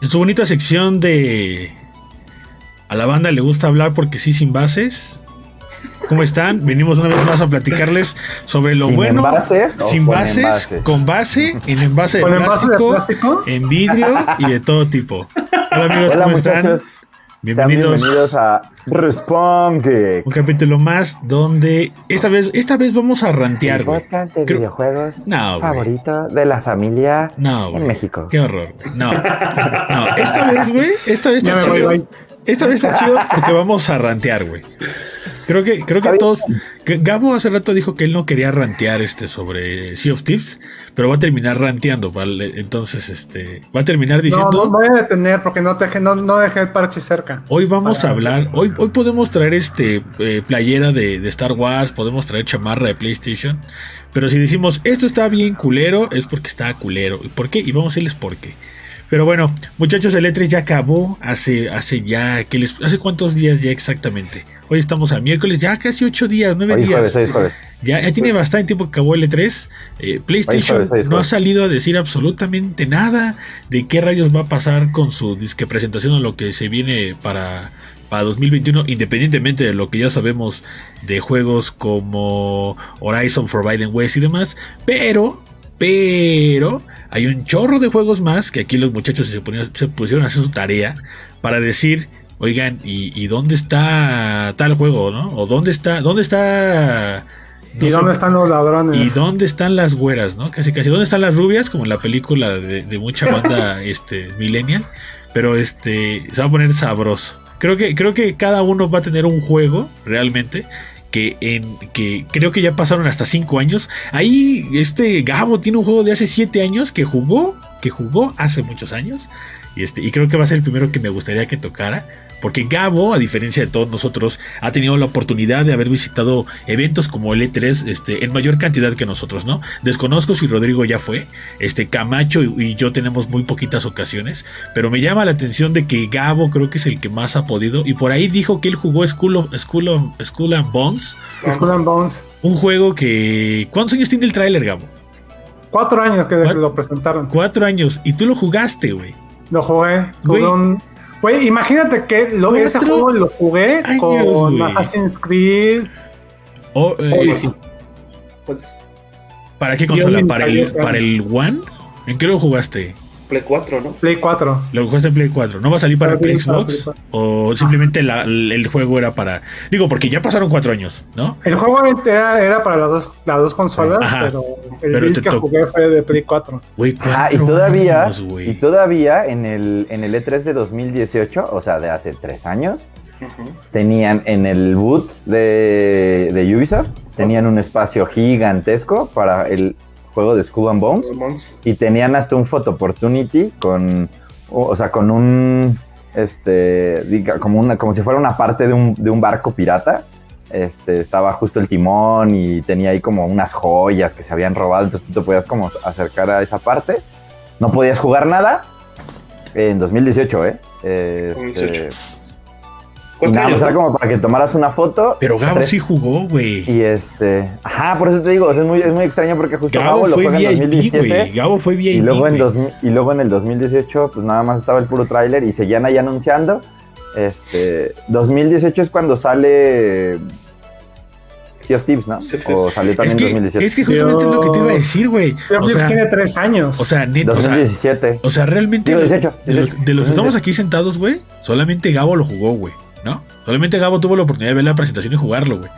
En su bonita sección de... A la banda le gusta hablar porque sí sin bases. ¿Cómo están? Venimos una vez más a platicarles sobre lo ¿Sin bueno, envases sin con bases, envases? con base, en envase de, ¿Con envase de plástico, plástico? en vidrio y de todo tipo. Hola amigos, Hola ¿cómo muchachos, están? Sean Bienvenidos, a Responde. un capítulo más donde esta vez, esta vez vamos a rantear, El podcast de Creo- videojuegos No, güey. favorito de la familia No, en. México. Qué horror. No. No, esta vez, güey, esta vez está voy, chido. Esta vez está chido porque vamos a rantear, güey. Creo que, creo que todos. que Gabo hace rato dijo que él no quería rantear este sobre Sea of Tips, pero va a terminar ranteando, ¿vale? Entonces, este. Va a terminar No, diciendo. no voy a detener porque no, dejé, no, no dejé el parche cerca. Hoy vamos a hablar, hoy, hoy podemos traer este eh, playera de, de Star Wars, podemos traer chamarra de PlayStation, pero si decimos esto está bien culero, es porque está culero. ¿Y por qué? Y vamos a decirles por qué. Pero bueno, muchachos, el E3 ya acabó hace, hace ya, ¿qué les, ¿hace cuántos días ya exactamente? Hoy estamos a miércoles, ya casi ocho días, nueve Hoy es días. jueves, jueves. Ya, ya tiene bastante tiempo que acabó el E3. Eh, PlayStation jueves, no ha salido a decir absolutamente nada de qué rayos va a pasar con su disque presentación o lo que se viene para, para 2021, independientemente de lo que ya sabemos de juegos como Horizon Forbidden West y demás. Pero, pero, hay un chorro de juegos más que aquí los muchachos se, ponían- se pusieron a hacer su tarea para decir. Oigan, ¿y, y dónde está tal juego, no? ¿O dónde está, dónde está no ¿Y sé, dónde están los ladrones? ¿Y dónde están las güeras, no? Casi, casi. ¿Dónde están las rubias? Como en la película de, de mucha banda este, millennial. Pero este se va a poner sabroso. Creo que, creo que cada uno va a tener un juego, realmente. Que, creo que ya pasaron hasta 5 años. Ahí este Gabo tiene un juego de hace 7 años que jugó, que jugó hace muchos años. Y, este, y creo que va a ser el primero que me gustaría que tocara. Porque Gabo, a diferencia de todos nosotros, ha tenido la oportunidad de haber visitado eventos como el E3 este, en mayor cantidad que nosotros, ¿no? Desconozco si Rodrigo ya fue, este Camacho y, y yo tenemos muy poquitas ocasiones, pero me llama la atención de que Gabo creo que es el que más ha podido y por ahí dijo que él jugó School, of- School, of- School and Bones, Skull and Bones. un juego que... ¿Cuántos años tiene el tráiler, Gabo? Cuatro años que lo presentaron. Cuatro años y tú lo jugaste, güey. Lo jugué. Güey. Un- Güey, imagínate que lo, ese juego lo jugué años, con güey. Assassin's Creed. O, eh, Odyssey. Pues ¿Para qué consola? ¿Para el, ¿Para el One? ¿En qué lo jugaste? Play 4, ¿no? Play 4. Lo jugaste en Play 4. ¿No va a salir para Para Xbox? ¿O simplemente la- el juego era para.? Digo, porque ya pasaron cuatro años, ¿no? El juego era, era para las dos, las dos consolas, Ajá. pero el Pero te que to- jugué fue de Play 4. Güey, Ah, y cuatro todavía, años, güey. y todavía en el, en el E3 de 2018, o sea, de hace tres años, tenían en el boot de, de Ubisoft, tenían un espacio gigantesco para el juego de Skull and Bones. Mons. y tenían hasta un photo opportunity con o o sea con un este diga, como una como si fuera una parte de un, de un barco pirata este estaba justo el timón y tenía ahí como unas joyas que se habían robado entonces tú te podías como acercar a esa parte no podías jugar nada en 2018 eh Este, 2018. Y ¿Cuántos nada más era no? como para que tomaras una foto Pero Gabo Tres. sí jugó, güey. y este ajá por eso te digo es muy es muy extraño porque justo Gabo Gabo lo fue juega en VIP, 2017 güey. Gabo fue VIP. y luego, en. 2000 y luego en el 2018, pues nada más estaba el puro tráiler y seguían ahí anunciando. Este, 2018 es cuando sale Sea of Thieves, ¿no? Sea of O salió Es también que, 2017. es que justamente es lo que te iba a decir, güey. O sea, tiene tres años. o sea, net- o sea, 2017. o sea, realmente. Digo, de- 18, de, los- 18, de los que estamos 18. aquí sentados, güey, solamente Gabo lo jugó, güey. ¿No? Solamente Gabo tuvo la oportunidad de ver la presentación y jugarlo, güey.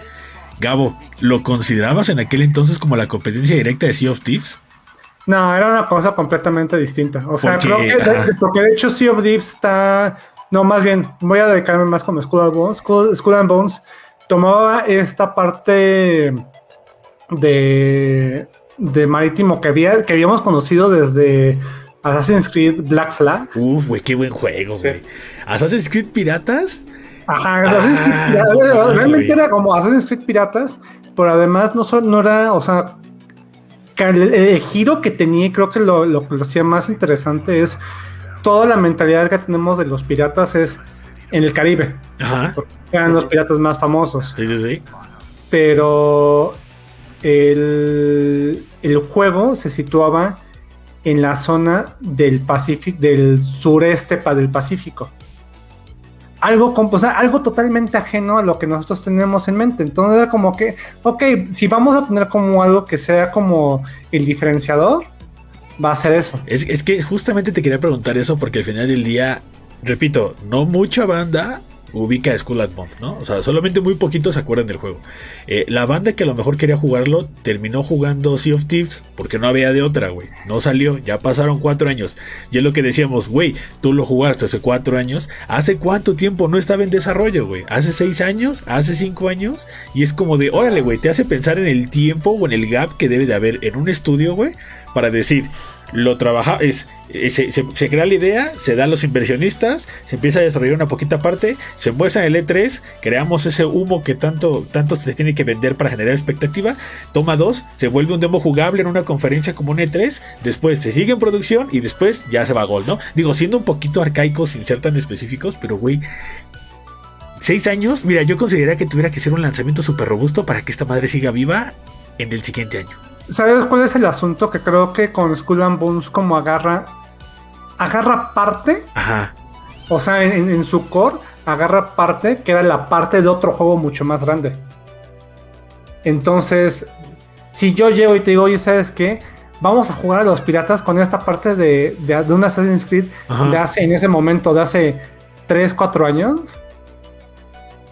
Gabo, ¿lo considerabas en aquel entonces como la competencia directa de Sea of Thieves? No, era una cosa completamente distinta. O sea, Porque, creo que, de- porque de hecho Sea of Thieves está... No, más bien, voy a dedicarme más con Skull and Bones. Skull, Skull and Bones tomaba esta parte de, de marítimo que, había, que habíamos conocido desde Assassin's Creed Black Flag. Uf, güey, qué buen juego, Sí. güey. Assassin's Creed Piratas. Ajá, Ah, ya, realmente era como Assassin's Creed Piratas, pero además no, son- no era, o sea, el, el giro que tenía, y creo que lo, lo que lo hacía más interesante es toda la mentalidad que tenemos de los piratas es en el Caribe, Ajá. porque eran los piratas más famosos, Sí, sí, sí. pero el, el juego se situaba en la zona del Pacífico, del sureste del Pacífico. Algo, o algo totalmente ajeno a lo que nosotros tenemos en mente. Entonces era como que, ok, si vamos a tener como algo que sea como el diferenciador, va a ser eso. Es, es que justamente te quería preguntar eso porque al final del día, repito, no mucha banda ubica a Skull ¿no? O sea, solamente muy poquitos se acuerdan del juego. Eh, la banda que a lo mejor quería jugarlo terminó jugando Sea of Thieves porque no había de otra, güey. No salió, ya pasaron cuatro años. Y es lo que decíamos, güey, tú lo jugaste hace cuatro años. ¿Hace cuánto tiempo no estaba en desarrollo, güey? ¿Hace seis años? ¿Hace cinco años? Y es como de, órale, güey, te hace pensar en el tiempo o en el gap que debe de haber en un estudio, güey, para decir, lo trabaja, es, se- se crea la idea, se dan los inversionistas, se empieza a desarrollar una poquita parte, se muestra en el E3, creamos ese humo que tanto, tanto se tiene que vender para generar expectativa, toma dos, se vuelve un demo jugable en una conferencia como un E3, después se sigue en producción y después ya se va a gol, ¿no? Digo, siendo un poquito arcaicos sin ser tan específicos, pero güey, seis años, mira, yo consideraría que tuviera que ser un lanzamiento súper robusto para que esta madre siga viva en el siguiente año. ¿Sabes cuál es el asunto? Que creo que con Skull and Bones como agarra, agarra parte, Ajá. o sea, en, su core, agarra parte que era la parte de otro juego mucho más grande. Entonces, si yo llego y te digo, oye, ¿sabes qué? Vamos a jugar a los piratas con esta parte de, de, de un Assassin's Creed Ajá. de hace, en ese momento, de hace 3, 4 años,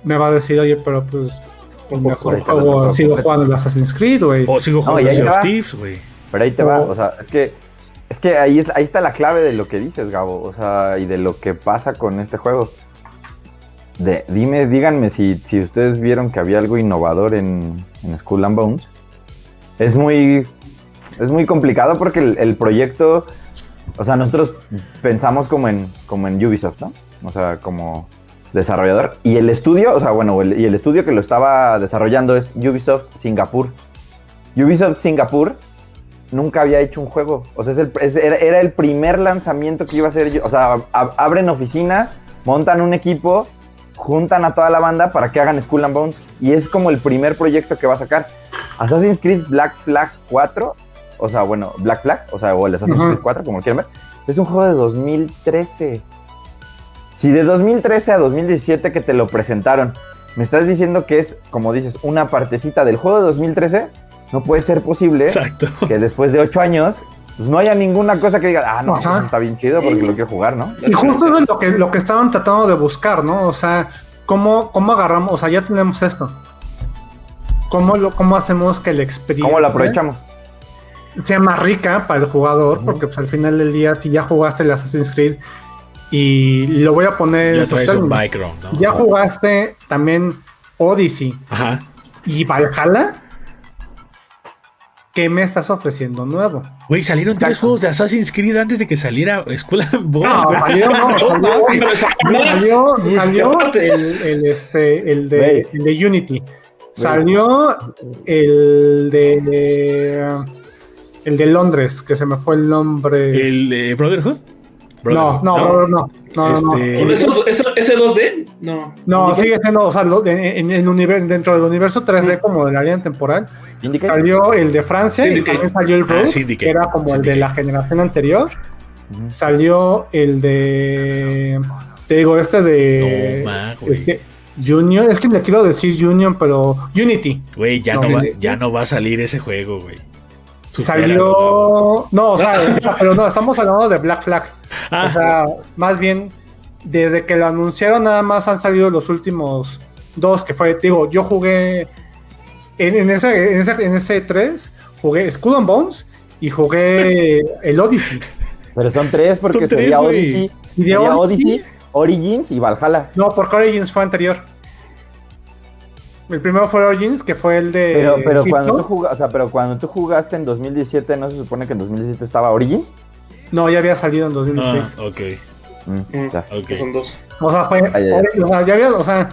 me va a decir, oye, pero pues, pues mejor ahorita juego, no te sigo jugando el Assassin's Creed, güey. O sigo No, jugando Sea of. Thieves, güey. Pero ahí te va, O- o sea, es que es que ahí, es, ahí está la clave de lo que dices, Gabo, o sea, y de lo que pasa con este juego. De, dime, díganme si, si ustedes vieron que había algo innovador en, en Skull and Bones. Es muy, es muy complicado porque el, el proyecto, o sea, nosotros pensamos como en, como en Ubisoft, ¿no? O sea, como desarrollador. Y el estudio, o sea, bueno, el- y el estudio que lo estaba desarrollando es Ubisoft Singapur. Ubisoft Singapur nunca había hecho un juego. O sea, es el- es- era, era el primer lanzamiento que iba a hacer. O sea, ab- abren oficinas, montan un equipo, juntan a toda la banda para que hagan Skull and Bones. Y es como el primer proyecto que va a sacar. Assassin's Creed Black Flag 4, o sea, bueno, Black Flag, o sea, o el Assassin's. Creed 4, como lo quieran ver, es un juego de 2013. Si de 2013 a 2017 que te lo presentaron, me estás diciendo que es, como dices, una partecita del juego de 2013, no puede ser posible Exacto. que después de 8 años pues, no haya ninguna cosa que diga, ah, no, Ajá. pues, está bien chido porque lo quiero jugar, ¿no? Y justo eso es lo que, lo que estaban tratando de buscar, ¿no? O sea, ¿cómo, cómo agarramos? O sea, ya tenemos esto. ¿Cómo, lo, cómo hacemos que la experiencia ¿Cómo lo aprovechamos? sea más rica para el jugador? Porque pues, al final del día, si ya jugaste el Assassin's Creed y lo voy a poner en Ya esos traes un términos, ya jugaste también Odyssey Ajá. y Valhalla, ¿qué me estás ofreciendo nuevo? Güey, salieron tres juegos de Assassin's Creed antes de que saliera Escuela Bones, No, salió, no, salió, el, el, este, el, de, el de Unity. Salió el de. El de Londres, que se me fue el nombre. El eh, Brotherhood. No, no, no, no, no, no, no. Este- ¿Con esos- eso- ¿Ese 2D? No. No, sigue siendo, o sea, lo- en, en el universo, dentro del universo 3D como de la línea temporal, salió el de Francia y también salió el Ah, Rogue, Syndicate. que era como el de la generación anterior. Salió el de, te digo, este de, No, ma, este, Union, es que le quiero decir Union, pero Unity. Güey, ya, No, va, ya no va a salir ese juego, güey. Salió, no, o sea, pero no, estamos hablando de Black Flag. Ah, O sea, más bien, desde que lo anunciaron, nada más han salido los últimos dos, que fue, digo, yo jugué en, en ese, en, ese, en ese 3, jugué Skull and Bones y jugué el Odyssey. Pero son tres porque Son sería. Odyssey, sería Odyssey- Odyssey, Origins y Valhalla. No, porque Origins fue anterior. El primero fue Origins, que fue el de. Pero, pero cuando tú jugaste, o sea, pero cuando tú jugaste en 2017, ¿no se supone que en 2017 estaba Origins? No, ya había salido en ah, 2016. ok. Mm, Mm, ya. Ok. Son dos. O sea, fue. Ay, ay, ay. O sea, ya había. O sea,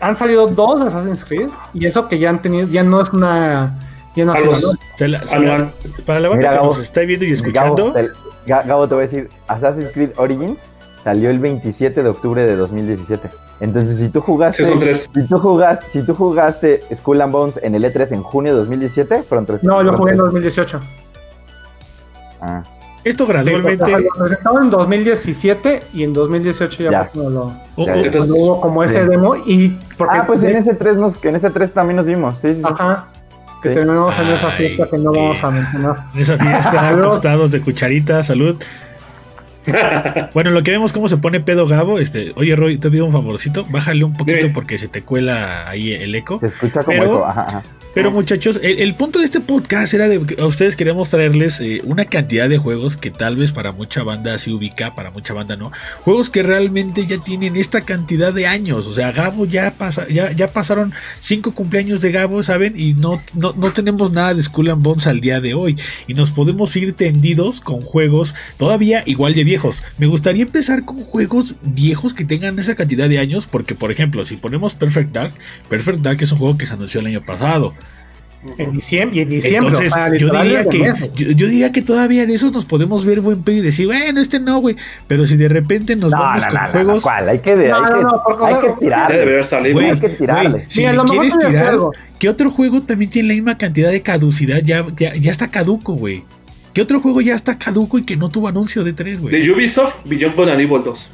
han salido dos Assassin's Creed. Y eso que ya han tenido. Ya no es una. Ya no A es los- una- Se la- se la- Anual. para la banda Mira, que Gabo, nos está viendo y Gabo escuchando, te, Ga- Gabo, te voy a decir, Assassin's Creed Origins salió el 27 de octubre de 2017. Entonces, si tú jugaste, Sí, son tres. si tú jugaste, si tú jugaste Skull and Bones en el E3 en junio de 2017, fueron tres. No, lo fueron jugué en tres. 2018. Ah, Esto Sí, gradualmente. porque lo presentaron en 2017 y en 2018 ya, Ya. fue cuando, lo- o- Ya, hubo como ese Sí. demo y porque Ah, pues en ese 3 nos, en ese 3 también nos vimos, sí, sí, sí. ajá que Sí. tenemos en esa Ay, fiesta que no qué- vamos a mencionar. en esa fiesta Salud. acostados de cucharita, salud. Bueno, lo que vemos cómo se pone pedo Gabo, este, oye Roy, te pido un favorcito, bájale un poquito Dime. porque se te cuela ahí el eco. Se escucha como Pero- eco, ajá, ajá. Pero muchachos, el, el punto de este podcast era de que a ustedes queríamos traerles eh, una cantidad de juegos que tal vez para mucha banda se ubica, para mucha banda no. Juegos que realmente ya tienen esta cantidad de años. O sea, Gabo ya pasa, ya, ya pasaron cinco cumpleaños de Gabo, ¿saben? Y no, no, no tenemos nada de Skull and Bones al día de hoy. Y nos podemos ir tendidos con juegos todavía igual de viejos. Me gustaría empezar con juegos viejos que tengan esa cantidad de años. Porque, por ejemplo, si ponemos Perfect Dark, Perfect Dark es un juego que se anunció el año pasado. En diciembre, y en diciembre, Entonces, o sea, yo, diría que, yo, yo diría que todavía de esos nos podemos ver buen pedo y decir, bueno, este no, güey. Pero si de repente nos No, vamos no, con no, no, juegos. Hay que, No, hay no, que, hay que tirarle. hay que tirarle. güey, si Mira, le lo quieres tirar, algo. ¿qué otro juego también tiene la misma cantidad de caducidad? Ya, ya, ya está caduco, güey. ¿Qué otro juego ya está caduco y que no tuvo anuncio de tres, güey? De Ubisoft, Beyond Good and Evil 2.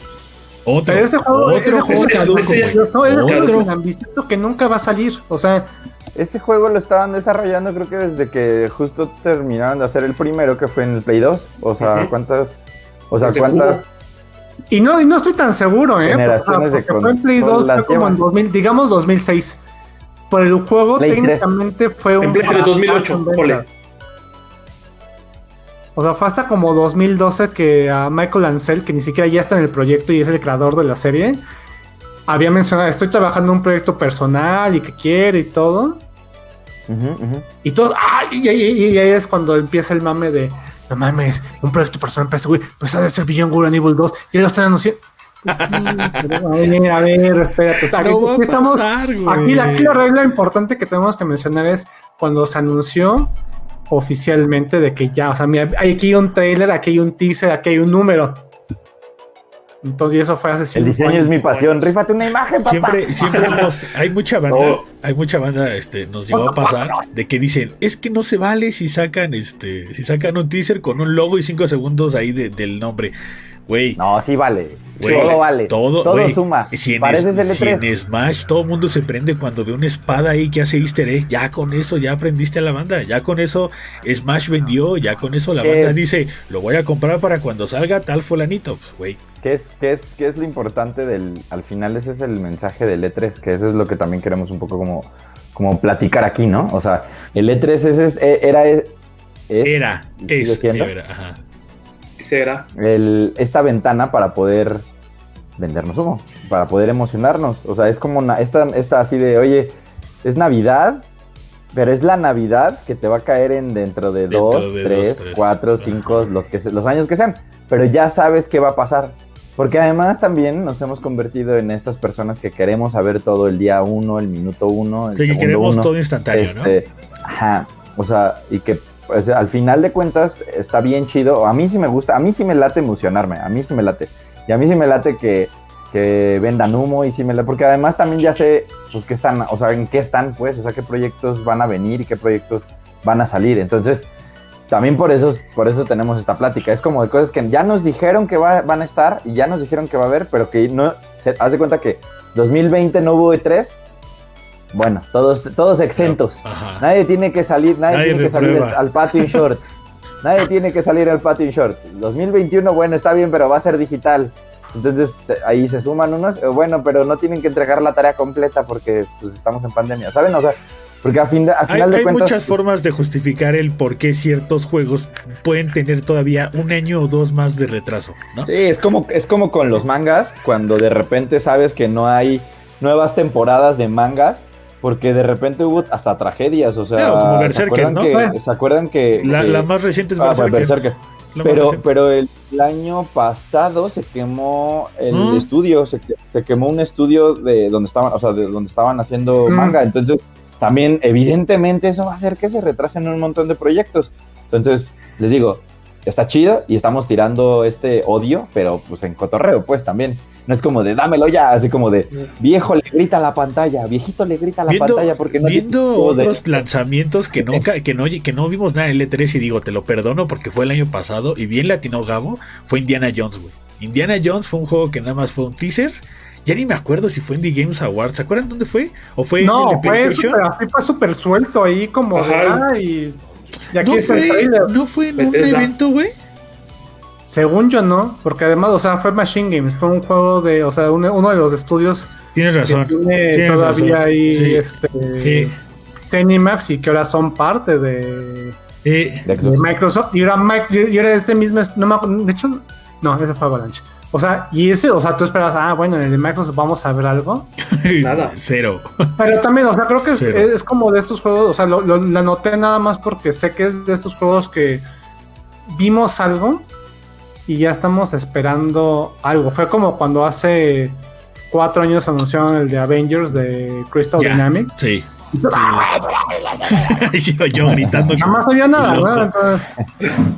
Otro, Pero ese juego, otro ese juego ese- caduco, ese- no, es Otro. tan ambicioso que nunca va a salir. O sea, Ese juego lo estaban desarrollando creo que desde que justo terminaron de hacer el primero que fue en el Play 2. O sea, Ujú. ¿cuántas? O sea, ¿cuántas? y no, y no estoy tan seguro, ¿eh? Generaciones de porque fue en Play 2, consolas fue como en llevan. 2000, digamos 2006. Pero el juego Play 3. técnicamente fue un. En Play 3 2008, O sea, fue hasta como 2012 que a Michael Ansel, que ni siquiera ya está en el proyecto y es el creador de la serie, había mencionado, estoy trabajando en un proyecto personal y que quiere y todo. Y todo, ¡ay! Y, y- y- y ahí es cuando empieza el mame de, no mames, un proyecto personal para ese güey, pues ha de ser Beyond Good and Evil 2, ya lo están anunciando. Pues sí, pero a ver, a ver, espérate. o sea, No va aquí estamos, pasar, aquí, aquí la regla importante que tenemos que mencionar es cuando se anunció oficialmente de que ya, o sea, mira, hay aquí un trailer, aquí hay un teaser, aquí hay un número. Entonces, y eso fue hace El diseño años. es mi pasión. Rífate una imagen, papá. Siempre, siempre hemos- hay mucha banda, No. hay mucha banda, este, nos llegó a pasar de que dicen, es que no se vale si sacan, este, si sacan un teaser con un logo y cinco segundos ahí de- del nombre. Güey, No, sí vale. Todo vale. todo, Todo, suma. Si en, Pareces el es- si E3. en Smash todo el mundo se prende cuando ve una espada ahí que hace easter egg, ya con eso ya aprendiste a la banda, ya con eso Smash vendió, ya con eso la ¿Qué banda es? dice, lo voy a comprar para cuando salga tal fulanito, Pues, güey. ¿Qué es, qué, es, ¿Qué es lo importante del... Al final ese es el mensaje del E3, que eso es lo que también queremos un poco como, como platicar aquí, ¿no? O sea, el E3 es, es- e- era... Es, Era, es, era, ajá. Ese era. el- esta ventana para poder vendernos humo, para poder emocionarnos. O sea, es como una, esta, esta así de, oye, es Navidad, pero es la Navidad que te va a caer en dentro de Dentro dos, de tres, dos, tres. cuatro, cinco, Ajá. los, que se- los años que sean. Pero ya sabes qué va a pasar. Porque además también nos hemos convertido en estas personas que queremos saber todo el día uno, el minuto uno, el Sí, que segundo queremos uno. todo instantáneo, Este, Ajá. O sea, y que pues, al final de cuentas está bien chido. A mí sí me gusta, a mí sí me late emocionarme, a mí sí me late. Y a mí sí me late que, que vendan humo y sí me late, porque además también ya sé, pues, qué están, o sea, en qué están, pues, o sea, qué proyectos van a venir y qué proyectos van a salir. Entonces, también por eso, por eso tenemos esta plática. Es como de cosas que ya nos dijeron que va- van a estar y ya nos dijeron que va a haber, pero que no, se, haz de cuenta que 2020 no hubo E3. Bueno, todos, todos exentos. Ajá. Nadie tiene que salir, nadie, Nadie tiene que salir reprueba. al patio in short. nadie tiene que salir al patio in short. 2021, bueno, está bien, pero va a ser digital. Entonces ahí se suman unos, eh, bueno, pero no tienen que entregar la tarea completa porque pues estamos en pandemia, ¿saben? O sea, porque a, fin de, a Hay, final de hay cuentas... muchas formas de justificar el por qué ciertos juegos pueden tener todavía un año o dos más de retraso, ¿no? Sí, es como, es como con los mangas, cuando de repente sabes que no hay nuevas temporadas de mangas, porque de repente hubo hasta tragedias, o sea, Claro, como ¿se Berserker, acuerdan ¿no? que, Bueno. ¿se acuerdan que, La, que- la más reciente es Ah, Berserker. Berserker. La más Pero, pero el, el año pasado se quemó el Mm. estudio, se, se quemó un estudio de donde estaban, o sea, de donde estaban haciendo Mm. manga. Entonces, también, evidentemente, eso va a hacer que se retrasen un montón de proyectos. Entonces, les digo, está chido y estamos tirando este odio, pero pues en cotorreo, pues también. No es como de dámelo ya, así como de viejo le grita a la pantalla, viejito le grita a la Viendo, pantalla porque no viendo de- otros lanzamientos que nunca, que no, que no vimos nada en L3 y digo, te lo perdono porque fue el año pasado y bien latino Gabo, fue Indiana Jones, güey. Indiana Jones fue un juego que nada más fue un teaser. Ya ni me acuerdo si fue en The Games Awards. ¿Se acuerdan dónde fue? ¿O fue en No, el de fue PlayStation? así fue súper suelto ahí como de, ah, y, y aquí ¿No el fue, trailer. ¿No fue en un Bethesda. evento, güey? Según yo no, porque además, o sea, fue Machine Games, fue un juego de, o sea, uno, uno de los estudios Tienes que razón. tiene tienes todavía razón. ahí Sí. este Sí. Y que ahora son parte de. Microsoft y era, Mic- y era este mismo, no me acuerdo, de hecho, no, ese fue Avalanche. O sea, y ese, o sea, tú esperas, ah, bueno, en el de Microsoft vamos a ver algo. Nada. Cero. Pero también, o sea, creo que es, es como de estos juegos, o sea, lo, lo- la noté nada más porque sé que es de estos juegos que vimos algo y ya estamos esperando algo. Fue como cuando hace cuatro años anunciaron el de Avengers de Crystal Ya. Dynamics. Sí. yo, yo gritando. Nada más había nada. ¿no? Entonces,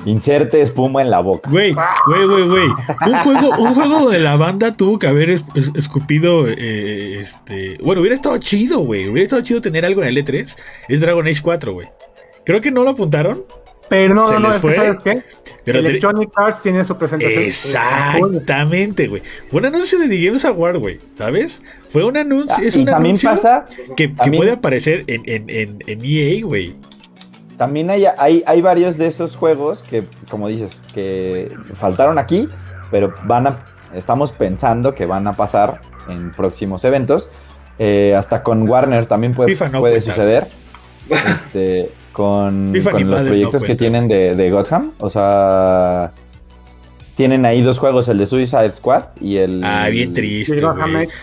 Inserte espuma en la boca. Güey, güey, güey, güey. Un juego, un juego donde la banda tuvo que haber es- es- escupido. eh, este. Bueno, hubiera estado chido, güey. Hubiera estado chido tener algo en el E3. Es Dragon Age 4, güey. Creo que no lo apuntaron. Pero no, ¿Se no, no, es que? ¿sabes qué? Pero de- Electronic Arts tiene su presentación. Exactamente, güey. Fue un anuncio de The Games Award, güey. ¿Sabes? Fue un anuncio. Ah, es un también anuncio pasa, que, puede aparecer en, en, en, en EA, güey. también hay, hay, hay varios de esos juegos que, como dices, que faltaron aquí, pero van a, estamos pensando que van a pasar en próximos eventos. Eh, hasta con Warner también puede, no puede cuenta. suceder. Este, con, los no proyectos que tienen de, de Gotham. O sea, tienen ahí dos juegos, el de Suicide Squad y el... Ah, bien triste.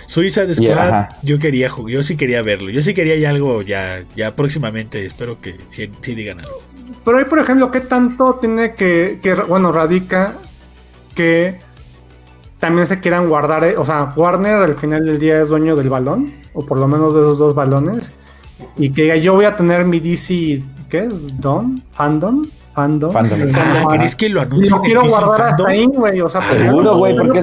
Suicide Squad, yo quería jugar, yo sí quería verlo. Yo sí quería ya algo ya, ya próximamente. Espero que sí, sí digan algo. Pero ahí, por ejemplo, ¿qué tanto tiene que, que, bueno, radica que también se quieran guardar, eh? o sea, Warner al final del día es dueño del balón, o por lo menos de esos dos balones, y que diga, yo voy a tener mi DC, ¿qué es? ¿Don? ¿Fandom? ¿Fandom? Fandom. Ah, Como- ¿crees que lo en quiero guardar hasta Fandom? ahí, güey, o sea, Seguro, güey, porque.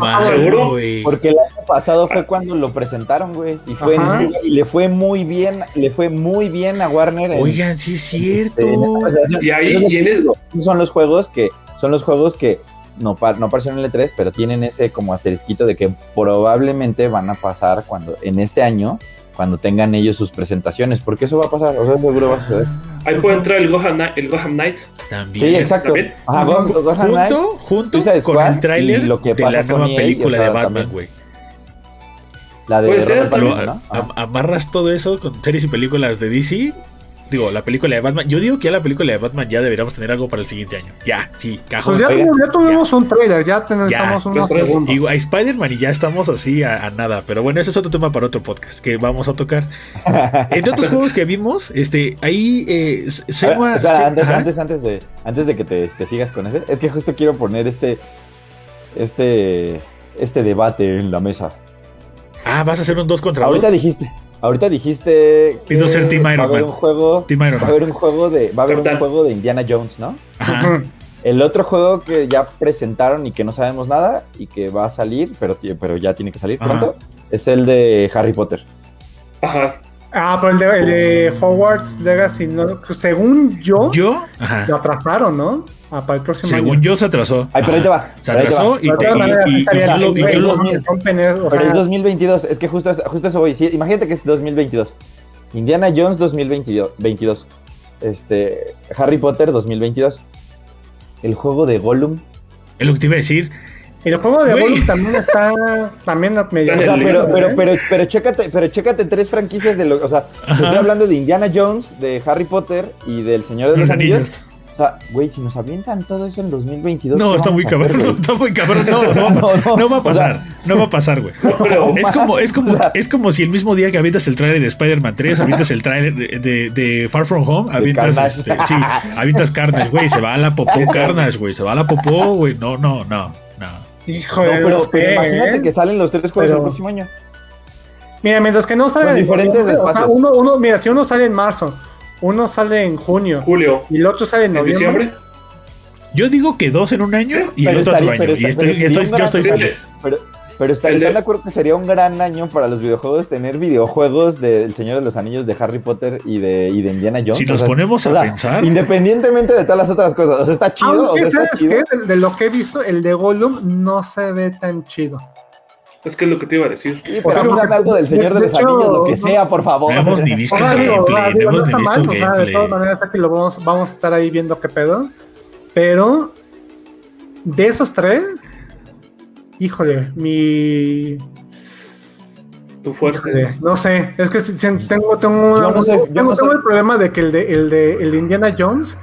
Porque el año pasado fue cuando lo presentaron, güey. Y fue en y le fue muy bien, le fue muy bien a Warner. en- Oigan, sí es cierto. en esta presentación. Y ahí, y en son los juegos que son los juegos que no, no aparecieron en el 3, pero tienen ese como asterisquito de que probablemente van a pasar cuando en este año cuando tengan ellos sus presentaciones, porque eso va a pasar, o sea, seguro va a suceder. Ahí puede entrar el Gotham, Knight- el Gotham Knight. También. Sí, exacto. ¿También? Ajá, Go- Go- Gotham Knight, Junto, Suicide con Squad el tráiler y lo que de la nueva película de Batman, güey. la de Puede ser. Pattinson, ¿no? Amarras todo eso con series y películas de DC. Digo, la película de Batman. Yo digo que ya la película de Batman ya deberíamos tener algo para el siguiente año. Ya, sí, cajón. Pues ya, tuvimos- ya un trailer, ya tenemos segundos. Y a Spider-Man y ya estamos así a, a nada. Pero bueno, ese es otro tema para otro podcast que vamos a tocar. Entre otros juegos que vimos, este, ahí eh, ver, Se- antes, antes de, antes de que te, te sigas con ese, es que justo quiero poner este, este, este debate en la mesa. Ah, vas a hacer un 2 contra 2. Ahorita dijiste, ahorita dijiste que Pido ser Team va a Iron haber Man. un juego, Team Iron va a Man. haber un juego de, va a haber un juego de Indiana Jones, ¿no? Ajá. Ujú. El otro juego que ya presentaron y que no sabemos nada y que va a salir, pero, ti- pero ya tiene que salir Ajá. pronto, es el de Harry Potter. Ajá. Ah, pero el de, el de Hogwarts Legacy, no, según yo, Yo, ajá. lo atrasaron, ¿no? Ah, para el próximo Según año. yo se atrasó. Ay, pero ahí te va. Se atrasó y, Pero sea, es 2022, es que justo, justo eso voy. Sí, imagínate que es 2022. Indiana Jones 2022. 22. Este, Harry Potter 2022. El juego de Gollum. es lo que te iba a decir. El juego de. Gollum también está también medio. O sea, pero, libro, pero, ¿eh? pero, pero, chécate, pero chécate tres franquicias de lo. O sea, te estoy hablando de Indiana Jones, de Harry Potter y del Señor de los, Los Anillos. anillos. O sea, güey, si nos avientan todo eso en 2022. No, ¿qué está muy hacer, cabrón. güey? Está muy cabrón. No, no, va No, no. no va a O pasar. sea, No va a pasar, güey. Es como, es como, O sea, es como si el mismo día que avientas el tráiler de Spider-Man 3, avientas el tráiler de, de- de Far From Home, avientas este, sí, avientas Carnage, güey, se va a la popó Carnage, güey, se va a la popó, güey. No, no, no, no. Hijo no, de pero, Dios, pero ¿qué, imagínate eh? que salen los tres juegos Pero- el próximo año. Mira, mientras que no salgan Con en diferentes espacios. uno, uno, mira, si uno sale en marzo, uno sale en junio Julio, y el otro sale en en noviembre. diciembre. Yo digo que dos en un año y el Pero otro otro año. pero Y está- estoy, pero yo estoy feliz. Pero, Pero está, El de- ¿están de acuerdo que sería un gran año para los videojuegos tener videojuegos del Señor de los Anillos, de Harry Potter y de, y de Indiana Jones? Si nos ponemos a pensar- Independientemente de todas las otras cosas. O sea, está chido. o Aunque, sea, está ¿sabes chido. qué? De, de lo que he visto, el de Gollum no se ve tan chido. Es que es lo que te iba a decir. Sí, O sea, pero porque- hagan algo del Señor de, de los hecho, Anillos, lo que no- sea, por favor. No hemos ni visto O sea, digo, gameplay, ah, no digo, hemos ni está visto mal, el o sea, de gameplay. todas maneras aquí lo vamos, vamos a estar ahí viendo qué pedo. Pero de esos tres, híjole, mi Tu fuerte. no sé, es que si- si tengo tengo, Yo no sé, yo tengo, no tengo el problema de que el de el de el de Indiana Jones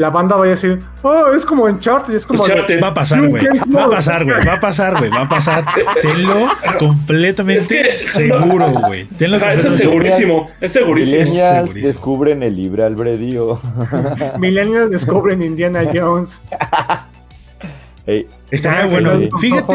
la banda vaya a decir, "Oh, es como en Chart y es como Uncharted. Va a pasar, güey. Va a pasar, güey. Va a pasar, güey. Va a pasar. Tenlo completamente Es que- seguro, güey. Tenlo Ajá, eso es completamente seguro. segurísimo. Es segurísimo. Millennials descubren el libre albedrío. Millennials descubren Indiana Jones. Estaría Ah, bueno. Fíjate,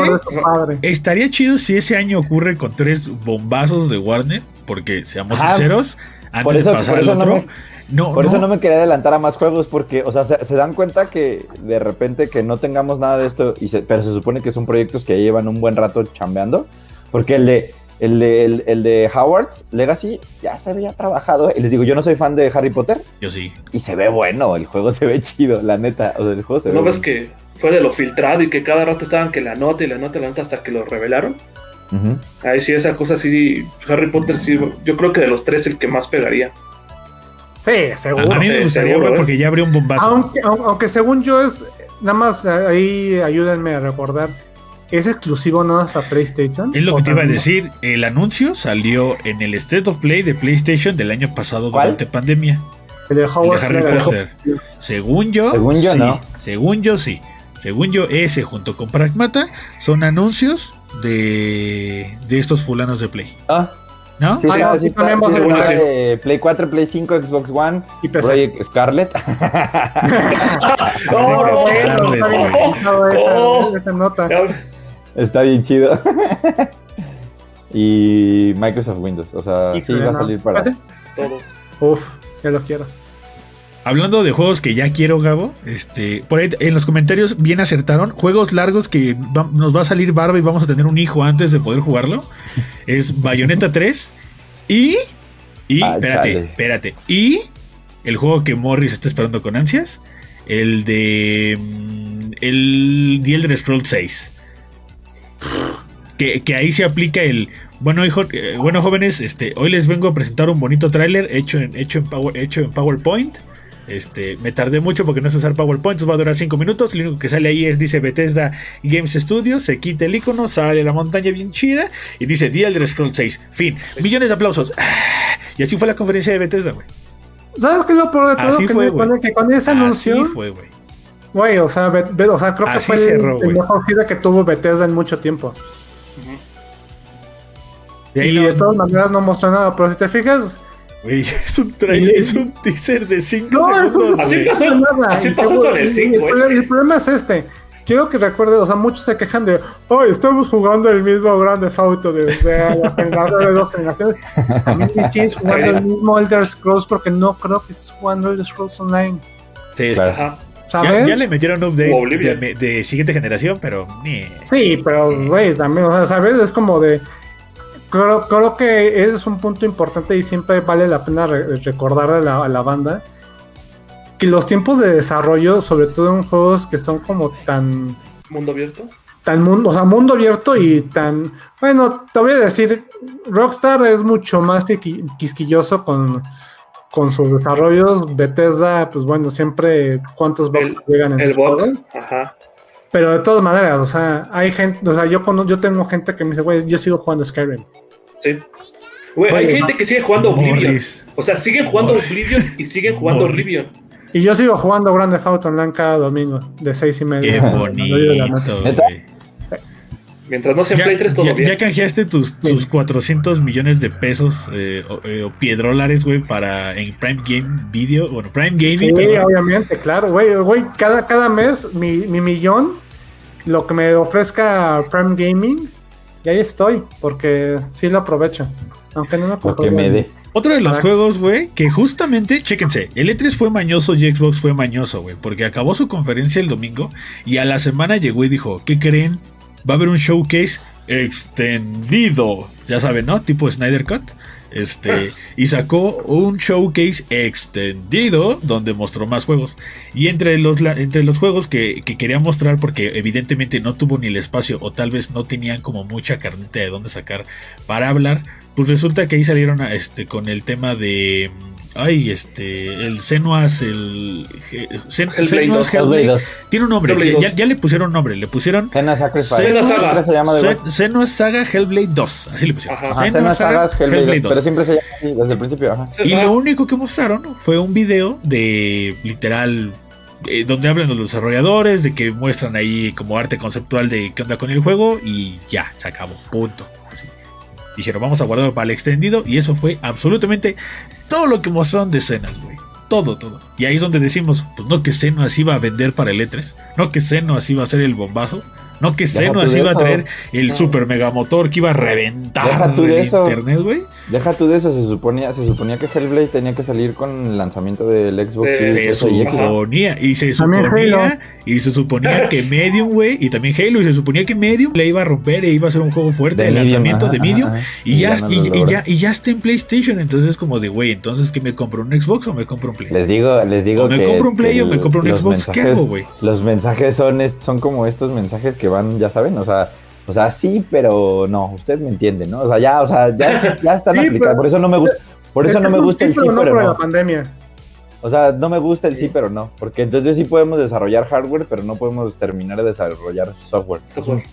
estaría chido si ese año ocurre con tres bombazos de Warner, porque seamos Ajá. sinceros, antes Por eso- de pasar por al eso no me- No, Por no, eso no me quería adelantar a más juegos, porque, o sea, se, se dan cuenta que de repente que no tengamos nada de esto, y se- pero se supone que son proyectos que ya llevan un buen rato chambeando, porque el de, el de, el, el de Howard's Legacy ya se había trabajado. Y les digo, yo no soy fan de Harry Potter, Yo sí. y se ve bueno, el juego se ve chido, la neta. O sea, el juego se ¿No ve ves bueno. que fue de lo filtrado y que cada rato estaban que la nota y la nota y la nota hasta que lo revelaron? Ahí sí, esa cosa sí. Harry Potter sí. Yo creo que de los tres el que más pegaría. Sí, seguro. a mí me gustaría, güey, ¿eh? porque ya abrió un bombazo. Aunque, au- aunque según yo es, nada más eh, ahí ayúdenme a recordar, ¿es exclusivo nada más para PlayStation? Es lo ¿O que te iba a decir. El anuncio salió en el State of Play de PlayStation del año pasado ¿Cuál? durante pandemia. El de El de Howard Harry. Potter. Según yo, Según yo, sí. no. Según yo, sí. Según yo, ese junto con Pragmata son anuncios de, de estos fulanos de Play. Ah, ¿No? sí, Ah, sí, no, sí sí, está, sí sí. de Play 4, Play 5, Xbox One, Y PC. Project Scarlet. Oh, Scarlett, está bien güey. explicado esa, Oh. esa nota. Está bien chido. y Microsoft Windows. O sea, sí Híjole, va a no. salir para. ¿Ah, sí? Todos. Uf, ya lo quiero. Hablando de juegos que ya quiero, Gabo, este, por ahí en los comentarios bien acertaron. Juegos largos que va- nos va a salir barba y vamos a tener un hijo antes de poder jugarlo. Es Bayonetta 3 y. Y, Ah, espérate, chale. espérate. Y el juego que Morris está esperando con ansias. El de. mm, El The Elder Scrolls 6. Que, que ahí se aplica el. Bueno, hijo, eh, bueno, jóvenes, este, hoy les vengo a presentar un bonito tráiler hecho en, hecho, en Power- hecho en PowerPoint. Este, me tardé mucho porque no sé usar PowerPoint, entonces va a durar 5 minutos. Lo único que sale ahí es, dice Bethesda Games Studios, se quita el icono, sale la montaña bien chida y dice The Elder Scrolls 6. Fin. Millones de aplausos. Y así fue la conferencia de Bethesda, güey. ¿Sabes qué es lo peor de todo? Así que, fue, me- que con ese anuncio, Así fue, güey. güey, o sea, o sea, creo que Así fue el- cerró, el, güey. mejor gira que tuvo Bethesda en mucho tiempo. Y no- de todas maneras no mostró nada, pero si te fijas, güey, es un trailer, es un teaser de 5 No, segundos. Así pasó. nada. así pasó con el y- y 5, el, problema- el problema es este. Quiero que recuerdes, o sea, muchos se quejan de, oh, estamos jugando el mismo Grande Auto de, de la generación de dos generaciones. A mí me sigues jugando el mismo Elder Scrolls porque no creo que estés jugando Elder Scrolls Online. Sí, Claro. Ajá. ya, ¿Sabes? ya le metieron update O Oblivion. de, de siguiente generación, pero. ni- Sí, pero, güey, también, o sea, ¿sabes? Es como de. Creo, creo que ese es un punto importante y siempre vale la pena re- recordar a la, a la banda que los tiempos de desarrollo, sobre todo en juegos que son como tan. Mundo abierto. tan mundo, o sea, mundo abierto y tan. Bueno, te voy a decir, Rockstar es mucho más que quisquilloso con, con sus desarrollos. Bethesda, pues bueno, siempre cuántos bugs El- llegan en El sus bot. juegos. Ajá. Pero de todas maneras, o sea, hay gente, o sea, yo, cono- yo tengo gente que me dice, güey, yo sigo jugando Skyrim. Sí. Güey, hay gente que sigue jugando Oblivion. Morris. O sea, siguen jugando Morris. Oblivion y siguen jugando Morris. Oblivion. Y yo sigo jugando Grande Auto Online cada domingo, de seis y media. Qué bonito. Mientras no Ya, Play 3, todo ya- bien. ya canjeaste tus, tus 400 millones de pesos eh, o, eh, o piedrólares, güey, para en Prime Game Video, bueno, Prime Gaming. Sí, perdón. obviamente, claro, güey, güey, cada, cada mes mi, mi millón, lo que me ofrezca Prime Gaming, y ahí estoy, porque sí lo aprovecho. Aunque no me Lo que me dé. Otro de los juegos, güey, que justamente, chéquense, el E3 fue mañoso y Xbox fue mañoso, güey, porque acabó su conferencia el domingo y a la semana llegó y dijo, ¿qué creen? Va a haber un showcase extendido. Ya saben, ¿no? Tipo Snyder Cut. Este, y sacó un showcase extendido donde mostró más juegos. Y entre los, entre los juegos que, que quería mostrar, porque evidentemente no tuvo ni el espacio o tal vez no tenían como mucha carnita de dónde sacar para hablar, pues resulta que ahí salieron a- este, con el tema de... Ay, este, el Senuas, el... Sen- Hellblade Senua's 2, Hellblade. Hellblade 2. Tiene un nombre, Hellblade ya, 2. ya le pusieron nombre, le pusieron Senua Sacrifice. Senua Saga. Se llama de Sen- Senua's Saga Hellblade 2, así le pusieron. Ajá. Senua's Senua Saga Sagas Hellblade, 2, 2. pero siempre se llama así desde el principio. Ajá. Y lo único que mostraron fue un video de literal eh, donde hablan de los desarrolladores, de que muestran ahí como arte conceptual de qué onda con el juego y ya, se acabó, punto. Así. Dijeron, vamos a guardarlo para el extendido y eso fue absolutamente todo lo que mostraron de escenas, güey. Todo, todo. Y ahí es donde decimos, pues no que Senuas iba a vender para el E3, no que Senuas iba a ser el bombazo, no que Senuas iba a traer el super mega motor que iba a reventar Deja tú el de eso. internet, güey. Deja tú de eso, se suponía, se suponía que Hellblade tenía que salir con el lanzamiento del Xbox De- Series Se suponía, y se suponía, y se suponía que Medium, güey, y también Halo, y se suponía que Medium le iba a romper e iba a ser un juego fuerte de, Medium, lanzamiento ajá, de Medium, ajá, ajá. y, ya, no y, ya, y ya está en PlayStation, entonces es como de, güey, entonces que me compro un Xbox o me compro un Play. Les digo, les digo O me que. compro un Play que o me compro un Xbox, ¿qué mensajes- hago, güey? Los mensajes son, son como estos mensajes que van, ya saben, o sea, o sea, sí, pero no, usted me entiende, ¿no? O sea, ya, o sea, ya, ya están Sí, aplicados, pero- por eso no me gusta, por eso Es no me gusta el sí, pero no la pandemia. O sea, no me gusta el sí, pero no, porque entonces sí podemos desarrollar hardware, pero no podemos terminar de desarrollar software. software.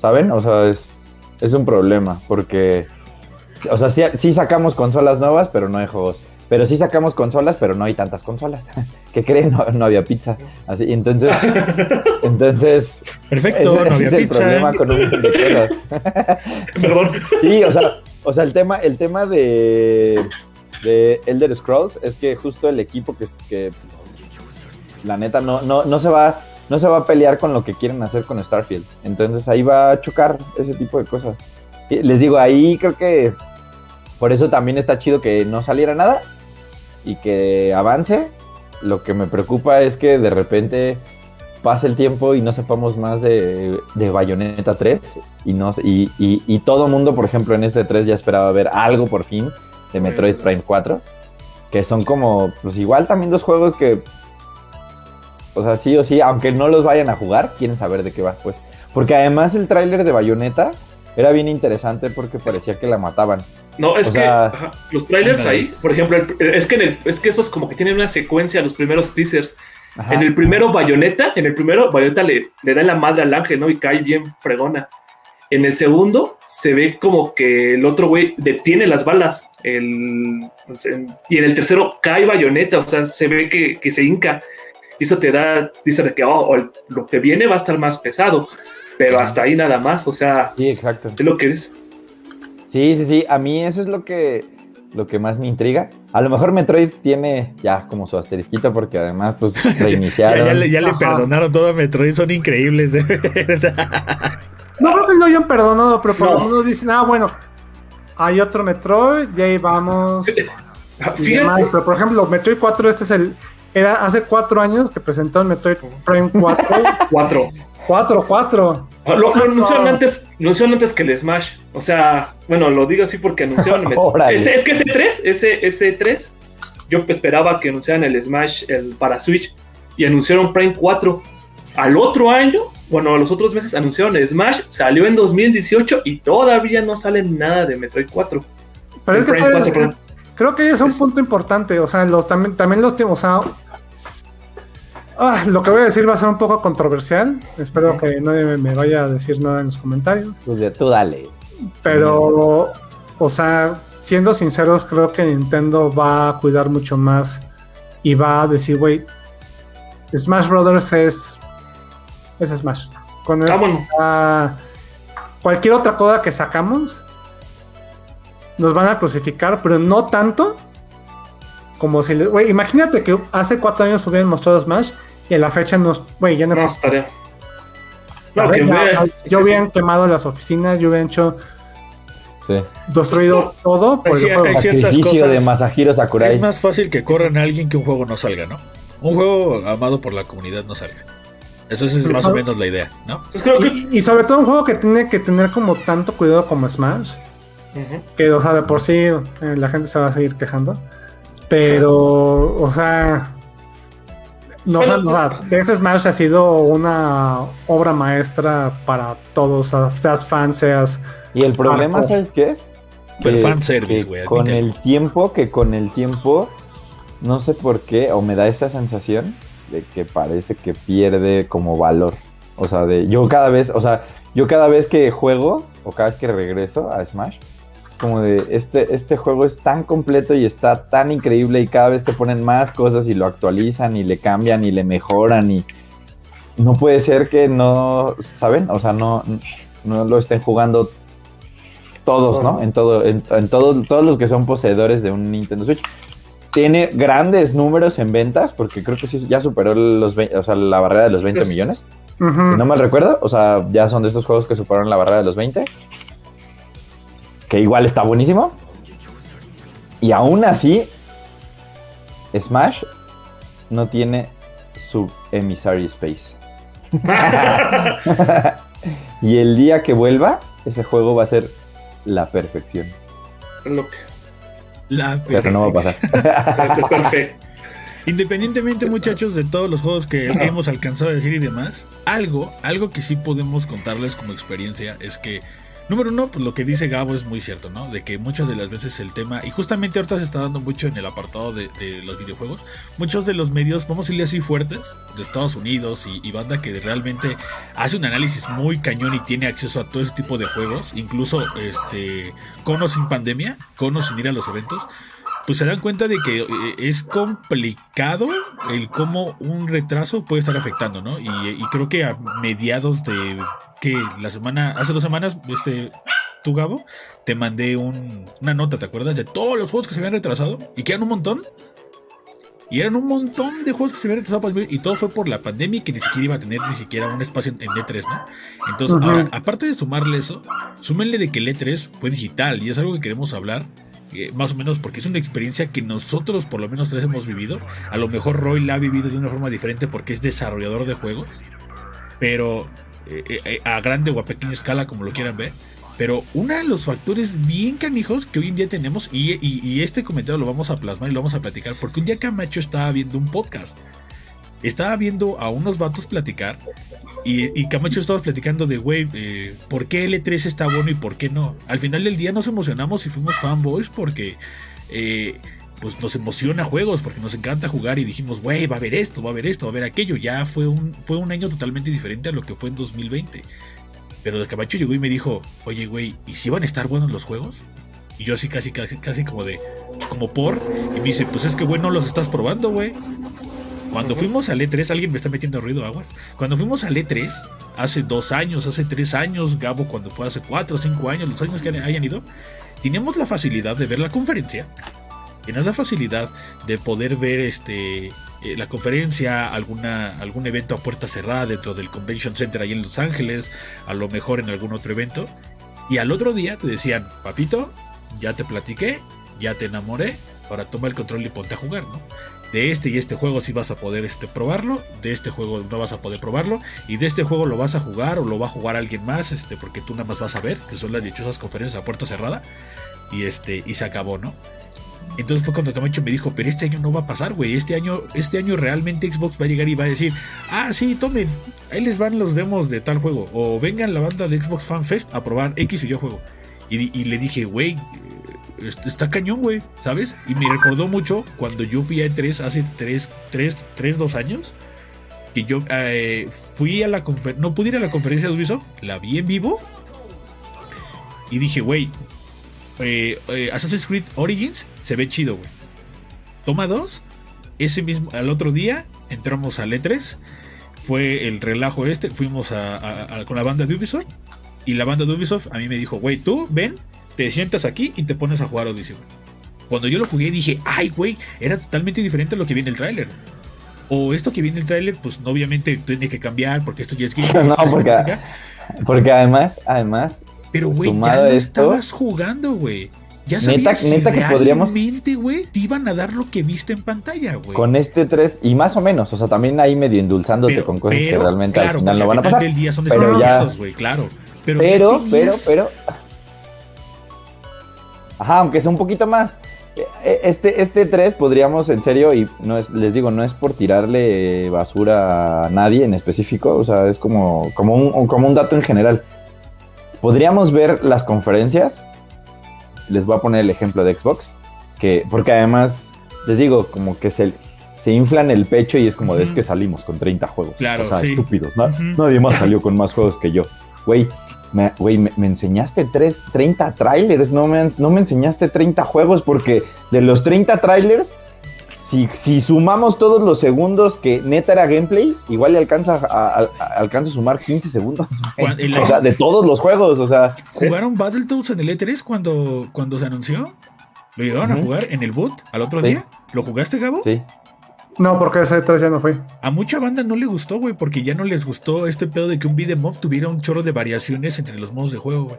¿Saben? O sea, es, es un problema, porque, o sea, sí, sí sacamos consolas nuevas, pero no hay juegos. Pero sí sacamos consolas, pero no hay tantas consolas. ¿Qué creen? No, no había pizza. Así, entonces, entonces, Perfecto, ese, no ese había es el pizza. problema con un de cosas. Perdón. Sí, o sea, o sea, el tema, el tema de, de Elder Scrolls es que justo el equipo que, que la neta no, no, no se va, no se va a pelear con lo que quieren hacer con Starfield. Entonces ahí va a chocar ese tipo de cosas. Y les digo, ahí creo que por eso también está chido que no saliera nada y que avance. Lo que me preocupa es que de repente pase el tiempo y no sepamos más de, de Bayonetta 3 y, no, y, y, y todo mundo, por ejemplo, en este 3 ya esperaba ver algo por fin de Metroid Prime 4, que son como, pues igual también dos juegos que, o sea, sí o sí, aunque no los vayan a jugar, quieren saber de qué va, pues. Porque además el tráiler de Bayonetta era bien interesante porque parecía que la mataban. No, es O que sea, ajá, los trailers ahí, por ejemplo, el- es que, en el- es que esos como que tienen una secuencia, los primeros teasers. Ajá. En el primero, Bayonetta, en el primero, Bayonetta le, le da la madre al ángel, ¿no? Y cae bien fregona. En el segundo, se ve como que el otro güey detiene las balas. El, y en el tercero, cae Bayonetta, o sea, se ve que, que se hinca. Y eso te da, dice de que oh, el- lo que viene va a estar más pesado. Pero hasta ahí nada más, o sea, Sí, exacto. es lo que es. Sí, sí, sí. A mí eso es lo que, lo que más me intriga. A lo mejor Metroid tiene ya como su asterisquito porque además pues Ya, reiniciaron. ya le, ya le Ajá. perdonaron todo a Metroid, son increíbles, de verdad. No creo que lo hayan perdonado, pero por No. lo menos dicen, ah, bueno, hay otro Metroid, y ahí vamos. y demás. Pero por ejemplo, Metroid 4, este es el. Era hace cuatro años que presentó el Metroid Prime 4. cuatro. 4, 4. Lo, lo Cuatro. anunciaron antes, anunciaron antes que el Smash. O sea, bueno, lo digo así porque anunciaron. ese, es que ese 3, ese, ese 3, yo esperaba que anunciaran el Smash el, para Switch y anunciaron Prime 4. Al otro año, bueno, a los otros meses anunciaron el Smash, salió en 2018 y todavía no sale nada de Metroid 4. Pero es que Prime ¿sabes? 4, perdón. creo que es un Es- punto importante. O sea, los también, también los. O sea, ah, lo que voy a decir va a ser un poco controversial. Espero que nadie me- vaya a decir nada en los comentarios. Pues ya, tú dale. Pero, o sea, siendo sinceros, creo que Nintendo va a cuidar mucho más y va a decir, güey, Smash Brothers es, es Smash. Con Ah, ah, cualquier otra cosa que sacamos, nos van a crucificar, pero no tanto como si, le- güey, imagínate que hace cuatro años hubieran mostrado Smash y en la fecha nos, güey, ya no, no estaría. Que Ya- hubieran quemado las oficinas, yo hubieran hecho Sí. destruido todo por el juego. hay ciertas Sacrificio cosas. de Masahiro Sakurai. Es más fácil que corran a alguien que un juego no salga, ¿no? Un juego amado por la comunidad no salga. Eso es más o menos la idea, ¿no? Pues creo que- Y, y sobre todo un juego que tiene que tener como tanto cuidado como Smash. Que, o sea, de por sí eh, la gente se va a seguir quejando. Pero, o sea. No, Bueno, o sea, ese Smash ha sido una obra maestra para todos, o sea, seas fan, seas. Y el problema. ¿sabes qué es? Que- fanservice, que güey, Con el tiempo, que con el tiempo, no sé por qué, o me da esa sensación de que parece que pierde como valor. O sea, de yo cada vez, o sea, yo cada vez que juego, o cada vez que regreso a Smash, como de este, este juego es tan completo y está tan increíble y cada vez te ponen más cosas y lo actualizan y le cambian y le mejoran y no puede ser que no, ¿saben? O sea, no, no lo estén jugando todos, ¿no? En todo, en, en todo, todos los que son poseedores de un Nintendo Switch. Tiene grandes números en ventas, porque creo que sí ya superó los 20 o sea, la barrera de los 20 Sí. millones. Ujú. Si no mal recuerdo, o sea, ya son de estos juegos que superaron la barrera de los 20. Que igual está buenísimo. Y aún así, Smash no tiene su Emissary Space. y el día que vuelva, ese juego va a ser la perfección. Lo que- La Pero no va a pasar. Independientemente, muchachos, de todos los juegos que hemos alcanzado a decir y demás, algo, algo que sí podemos contarles como experiencia es que, número uno, pues lo que dice Gabo es muy cierto, ¿no? De que muchas de las veces el tema, y justamente ahorita se está dando mucho en el apartado de, los videojuegos, muchos de los medios, vamos a decirle así fuertes, de Estados Unidos y, y banda que realmente hace un análisis muy cañón y tiene acceso a todo ese tipo de juegos, incluso este, con o sin pandemia, con o sin ir a los eventos pues se dan cuenta de que eh, es complicado el cómo un retraso puede estar afectando, ¿no? Y, y creo que a mediados de que la semana, hace dos semanas, este, tú Gabo, te mandé un- una nota, ¿te acuerdas? De todos los juegos que se habían retrasado y que eran un montón. Y eran un montón de juegos que se habían retrasado para 2020, y todo fue por la pandemia y que ni siquiera iba a tener ni siquiera un espacio en, en E3, ¿no? Entonces, Ujú. ahora, aparte de sumarle eso, súmenle de que el E3 fue digital y es algo que queremos hablar eh, más o menos porque es una experiencia que nosotros por lo menos tres hemos vivido. A lo mejor Roy la ha vivido de una forma diferente porque es desarrollador de juegos, pero eh, eh, a grande o a pequeña escala como lo quieran ver. Pero uno de los factores bien canijos que hoy en día tenemos, y, y- y este comentario lo vamos a plasmar y lo vamos a platicar, porque un día Camacho estaba viendo un podcast. Estaba viendo a unos vatos platicar y, Camacho estaba platicando de, güey, eh, ¿por qué L3 está bueno y por qué no? Al final del día nos emocionamos y fuimos fanboys porque eh, pues nos emociona juegos, porque nos encanta jugar y dijimos, güey, va a haber esto, va a haber esto, va a haber aquello. Ya fue un, fue un año totalmente diferente a lo que fue en 2020. Pero de Camacho llegó y me dijo, oye, güey, ¿y si van a estar buenos los juegos? Y yo así casi, casi, casi como de, como por, y me dice, pues es que, güey, no los estás probando, güey. Cuando fuimos al E3, alguien me está metiendo ruido aguas. Cuando fuimos al E3, hace dos años, hace tres años, Gabo, cuando fue hace cuatro o cinco años, los años que hayan ido, teníamos la facilidad de ver la conferencia. Tenías la facilidad de poder ver este eh, la conferencia, alguna, algún evento a puerta cerrada dentro del Convention Center ahí en Los Ángeles, a lo mejor en algún otro evento. Y al otro día te decían, papito, ya te platiqué, ya te enamoré, ahora toma el control y ponte a jugar, ¿no? De este y este juego sí vas a poder este, probarlo, de este juego no vas a poder probarlo, y de este juego lo vas a jugar o lo va a jugar alguien más, este, porque tú nada más vas a ver, que son las dichosas conferencias a puerta cerrada, y este, y se acabó, ¿no? Entonces fue cuando Camacho me dijo, pero este año no va a pasar, güey. Este año, este año realmente Xbox va a llegar y va a decir, ah, sí, tomen, ahí les van los demos de tal juego. O vengan la banda de Xbox Fan Fest a probar X y yo juego. Y, y le dije, güey, está cañón, güey, ¿sabes? Y me recordó mucho cuando yo fui a E3 hace 3, 3, 3 2 años. Que yo eh, fui a la conferencia, no pude ir a la conferencia de Ubisoft, la vi en vivo. Y dije, güey, eh, eh, Assassin's Creed Origins se ve chido, güey. Toma 2, ese mismo, al otro día entramos al E3. Fue el relajo este, fuimos con la banda de Ubisoft. Y la banda de Ubisoft a mí me dijo, güey, tú ven, te sientas aquí y te pones a jugar Odyssey. Cuando yo lo jugué dije, ay, güey, era totalmente diferente a lo que viene el tráiler. O esto que viene el tráiler, pues obviamente tiene que cambiar porque esto ya es game. no, porque, porque además, además. Pero, güey, ya no esto, estabas jugando, güey. Ya Neta- sabías si que podríamos- realmente, güey, te iban a dar lo que viste en pantalla, güey. Con este 3, y más o menos, o sea, también ahí medio endulzándote Pero- con cosas que realmente claro, al final no van a pasar. del día son Pero ya- güey, claro. Pero, Pero, pero. Ajá, aunque sea un poquito más. Eh, Este, este 3 podríamos, en serio, y no es, les digo, no es por tirarle basura a nadie en específico, o sea, es como, como, un, como un dato en general. Podríamos ver las conferencias. Les voy a poner el ejemplo de Xbox. Que, porque además, les digo, como que se, se inflan el pecho y es como de es que salimos con 30 juegos. Claro, o sea, sí. estúpidos, ¿no? Ujú. Nadie más salió con más juegos que yo. Güey, me, güey, me, me enseñaste tres, 30 trailers, no me, no me enseñaste 30 juegos porque de los 30 trailers, si, si sumamos todos los segundos que neta era gameplay, igual le alcanza a, a- alcanza a sumar 15 segundos. O sea, de todos los juegos, o sea, ¿Jugaron Battletoads en el E3 cuando, cuando se anunció? ¿Lo llegaron a jugar en el boot al otro Sí. día? ¿Lo jugaste, Gabo? sí. No, porque ese 3 ya no fue. A mucha banda no le gustó, güey, porque ya no les gustó este pedo de que un beat'em up tuviera un chorro de variaciones entre los modos de juego, güey.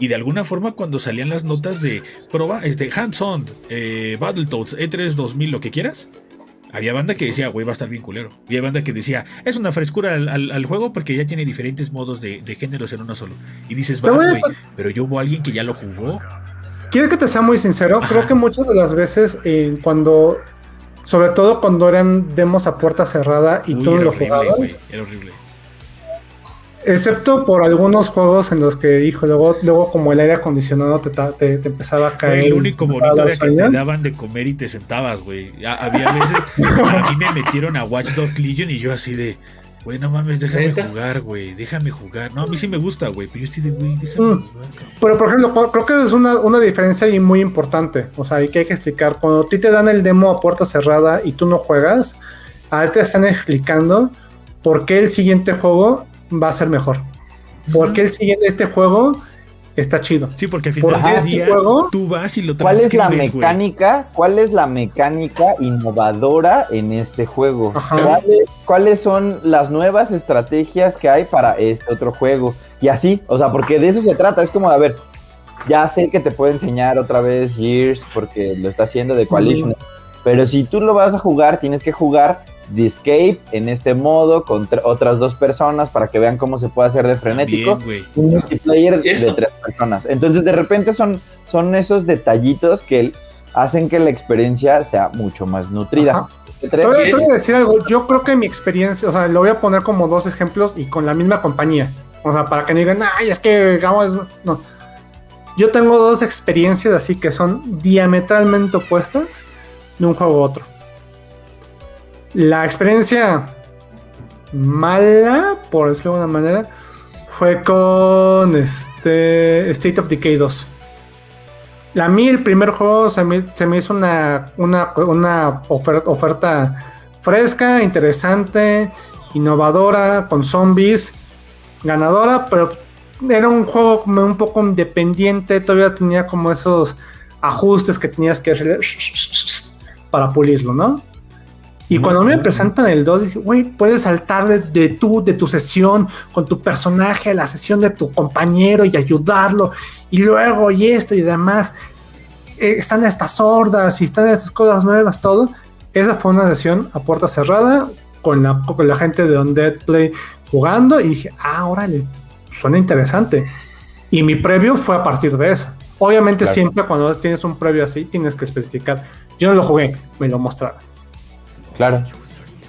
Y de alguna forma cuando salían las notas de proba, este, hands-on, eh, Battletoads, E3 2000, lo que quieras, había banda que decía, güey, va a estar bien culero. Y había banda que decía, es una frescura al, al- al juego porque ya tiene diferentes modos de, de géneros en uno solo. Y dices, va, güey, pero yo hubo alguien que ya lo jugó. ¿Quieres que te sea muy sincero? Ajá. Creo que muchas de las veces, eh, cuando, sobre todo cuando eran demos a puerta cerrada y Uy, tú no era lo horrible, jugabas, güey, era horrible. excepto por algunos juegos en los que dijo, luego, luego como el aire acondicionado te, te, te empezaba a caer. el único bonito era que te daban de comer y te sentabas, güey. Había veces, a mí me metieron a Watch Dogs Legion y yo así de, güey, no mames, déjame ¿Neta? jugar, güey, déjame jugar. No, a mí sí me gusta, güey, pero yo estoy de, güey, déjame Mm. jugar, cabrón. Pero por ejemplo, creo que es una, una diferencia ahí muy importante. O sea, y que hay que explicar. Cuando a ti te dan el demo a puerta cerrada y tú no juegas, a ti te están explicando por qué el siguiente juego va a ser mejor. Por qué el siguiente este juego está chido. Sí, porque al Por final del este día juego, tú vas y lo ¿Cuál es la mecánica? ¿Cuál es la mecánica innovadora en este juego? Ajá. ¿Cuáles, cuáles son las nuevas estrategias que hay para este otro juego? Y así, o sea, porque de eso se trata. Es como, a ver, ya sé que te puedo enseñar otra vez Gears porque lo está haciendo de Coalition. Pero si tú lo vas a jugar, tienes que jugar The Escape en este modo con tr- otras dos personas para que vean cómo se puede hacer de frenético Bien, un multiplayer de tres personas. Entonces, de repente son, son esos detallitos que hacen que la experiencia sea mucho más nutrida. Te voy, a- decir algo. Yo creo que mi experiencia, o sea, lo voy a poner como dos ejemplos y con la misma compañía. O sea, para que no digan, ay, es que es. No. Yo tengo dos experiencias así que son diametralmente opuestas de un juego a otro. La experiencia mala, por decirlo de alguna manera, fue con este State of Decay 2. A mí el primer juego se me, se me hizo una, una, una ofer- oferta fresca, interesante, innovadora, con zombies, ganadora, pero era un juego como un poco independiente, todavía tenía como esos ajustes que tenías que para pulirlo, ¿no? Y cuando me presentan el 2, dije, güey, puedes saltar de, de tu, de tu sesión con tu personaje a la sesión de tu compañero y ayudarlo, y luego y esto y demás. Eh, están estas sordas y están estas cosas nuevas, todo. Esa fue una sesión a puerta cerrada con la, con la gente de Undead Play jugando y dije, ah, órale, suena interesante. Y mi previo fue a partir de eso. Obviamente Claro. siempre cuando tienes un previo así tienes que especificar. Yo no lo jugué, me lo mostraron. Claro.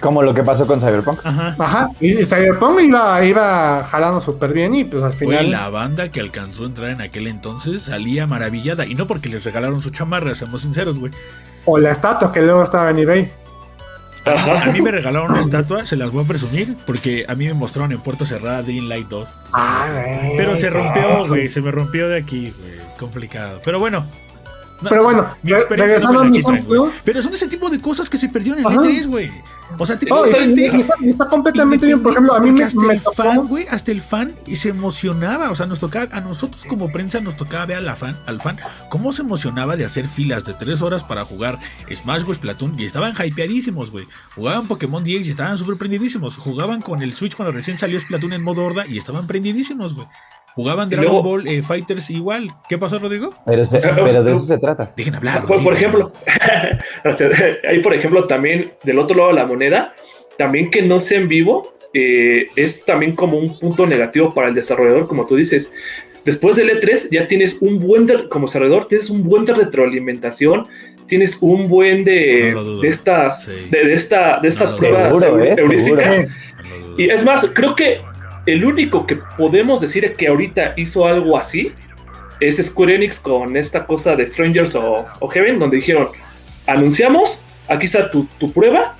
Como lo que pasó con Cyberpunk. Ajá. Ajá, y y Cyberpunk iba, iba jalando súper bien y pues al Güey, final... la banda que alcanzó a entrar en aquel entonces salía maravillada. Y no porque les regalaron su chamarra, seamos sinceros, güey. O la estatua que luego estaba en eBay. A mí me regalaron una estatua, se las voy a presumir, porque a mí me mostraron en Puerto Cerrada Dream Light 2. Ah, güey, Pero se rompió, güey, se me rompió de aquí, güey. Complicado. Pero bueno. Pero bueno, mi regresando a mi. Pero son ese tipo de cosas que se perdieron en Ajá. E3, güey. O sea, te Oh, y, y- y está, está completamente bien. Por ejemplo, a mí me, hasta me el tocó- fan, güey, hasta el fan y se emocionaba. O sea, nos tocaba, a nosotros como prensa nos tocaba ver a la fan, al fan, cómo se emocionaba de hacer filas de tres horas para jugar Smash o Splatoon y estaban hypeadísimos, güey. Jugaban Pokémon DX y estaban súper prendidísimos. Jugaban con el Switch cuando recién salió Splatoon en modo horda y estaban prendidísimos, güey. Jugaban Y Dragon luego- Ball eh, Fighters igual. ¿Qué pasó, Rodrigo? Pero, se- pero de eso se trata. Dejen hablar. Por, por ejemplo, hay por ejemplo también del otro lado de la moneda, también que no sea en vivo eh, es también como un punto negativo para el desarrollador, como tú dices. Después del E3 ya tienes un buen de, como desarrollador, tienes un buen de retroalimentación, tienes un buen de, No de estas, Sí. de, de esta, de estas No pruebas. Seguro, eh, heurísticas. seguro. Y es más, creo que el único que podemos decir que ahorita hizo algo así es Square Enix con esta cosa de Strangers of, of Heaven, donde dijeron, anunciamos, aquí está tu, tu prueba,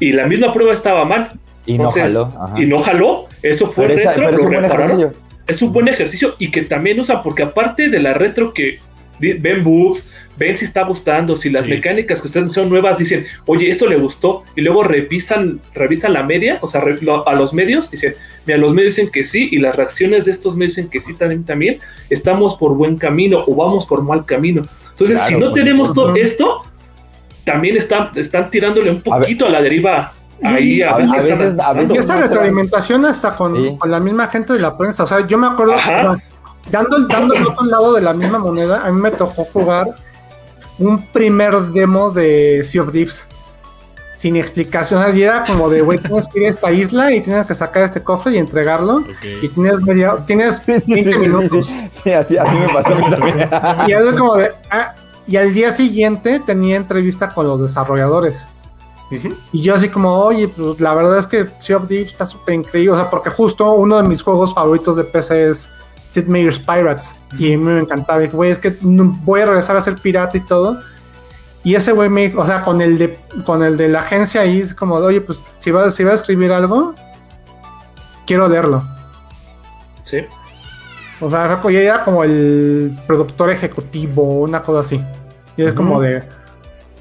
y la misma prueba estaba mal, Y Entonces, no jaló. ajá. y no jaló, eso fue esa- retro, es un buen repararon. ejercicio. Es un buen ejercicio y que también usan, porque aparte de la retro que ven bugs, ven si está gustando, si las Sí. mecánicas que ustedes son nuevas, dicen, oye, esto le gustó, y luego revisan, revisan la media, o sea, a los medios, dicen, mira, los medios dicen que sí, y las reacciones de estos medios dicen que sí también, también, estamos por buen camino o vamos por mal camino. Entonces, Claro, si no tenemos todo esto, también están, están tirándole un A ver. poquito a, la deriva. Ahí a, veces- a esa retroalimentación hasta con, Sí. con la misma gente de la prensa. O sea, yo me acuerdo, o sea, dando, dando el otro lado de la misma moneda, a mí me tocó jugar un primer demo de Sea of Thieves. Sin explicación. Y era como de, güey, tienes que ir a esta isla y tienes que sacar este cofre y entregarlo. Y tienes media, tienes Sí, sí, 20 sí, minutos. sí, sí, así, así me pasó a mí también. Y es como de, ah, y al día siguiente tenía entrevista con los desarrolladores. Ujú. Y yo así como, oye, pues la verdad es que Sea of Thieves está súper increíble. O sea, porque justo uno de mis juegos favoritos de PC es Sid Meier's Pirates. Y a mí me encantaba. Y dije, güey, es que voy a regresar a ser pirata y todo. Y ese güey me o sea, con el de con el de la agencia ahí, es como, oye, pues si vas, si vas a escribir algo, quiero leerlo. Sí. O sea, ya era como el productor ejecutivo, una cosa así. Y es como de,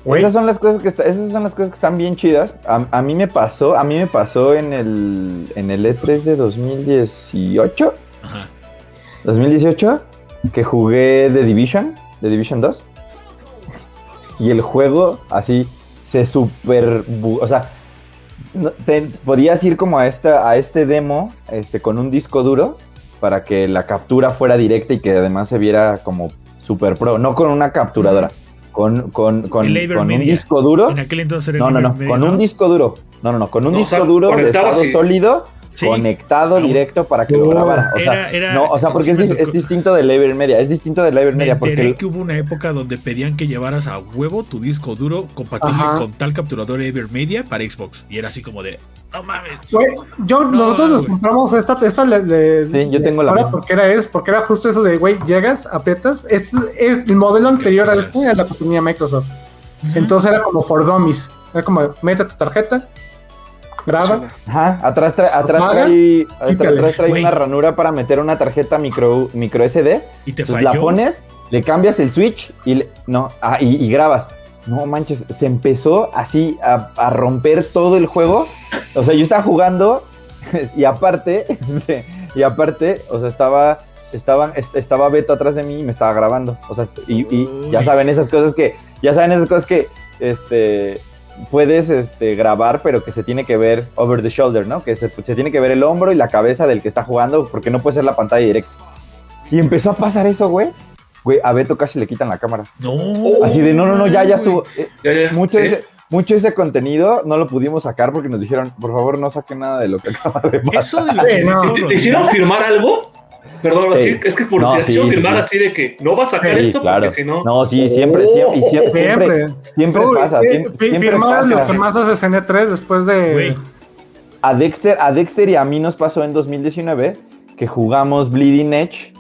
Esas son las cosas que está- esas son las cosas que están bien chidas. A, a mí me pasó, a mí me pasó en el en el E3 de 2018, Ajá. 2018 que jugué The Division, The Division 2. Y el juego así se super, o sea, no- te- podías ir como a esta a este demo este con un disco duro para que la captura fuera directa y que además se viera como super pro, no con una capturadora, con con con, con un disco duro. En aquel entonces era No, no, no, con un disco duro. No, no, no, con un No, o disco sea, duro de estado así. sólido Sí. conectado directo para que lo grabara. O sea, Era- era- no, o sea, porque es, me distinto del Ibermedia, es distinto del Me Ibermedia porque el- que hubo una época donde pedían que llevaras a huevo tu disco duro compatible Ajá. con tal capturador Evermedia para Xbox. Y era así como de, no mames. Güey, yo, No, nosotros nos compramos esta, esta le- le- Sí, yo tengo la ahora porque era eso, porque era justo eso de, güey, llegas, aprietas, es, es el modelo anterior a este, era la que tenía Microsoft. Entonces era como for dummies, era como, mete tu tarjeta, graba, Ajá, atrás, trae- atrás Apaga, trae, atrás, trae una ranura para meter una tarjeta micro, micro SD. y te falló. la pones, le cambias el switch y le- no, ah, y, y grabas. No manches, se empezó así a, a romper todo el juego. O sea, yo estaba jugando y aparte, este, y aparte, o sea, estaba, estaba, est- estaba Beto atrás de mí y me estaba grabando. O sea, y, y ya saben esas cosas que, ya saben esas cosas que, este, puedes este, grabar, pero que se tiene que ver over the shoulder, ¿no? Que se, se tiene que ver el hombro y la cabeza del que está jugando, porque no puede ser la pantalla directa. Y empezó a pasar eso, güey. Güey, a Beto casi le quitan la cámara. No. Así de, no, no, no, ya, ya estuvo. Eh, Ya, ya, mucho, sí. ese, mucho ese contenido no lo pudimos sacar porque nos dijeron, por favor, no saquen nada de lo que acaba de pasar. Eso de lo que ¿Te, hicieron firmar algo? Perdón, Sí. así, es que por No, si sí, firmar sí. así de que no vas a sacar Sí, esto claro. porque si no. No, sí, siempre, siempre, y siempre, siempre, siempre. siempre Uy, pasa, eh, siempre, siempre firmar pasa. lo que más haces en E3 después de... A Dexter, a Dexter y a mí nos pasó en 2019 que jugamos Bleeding Edge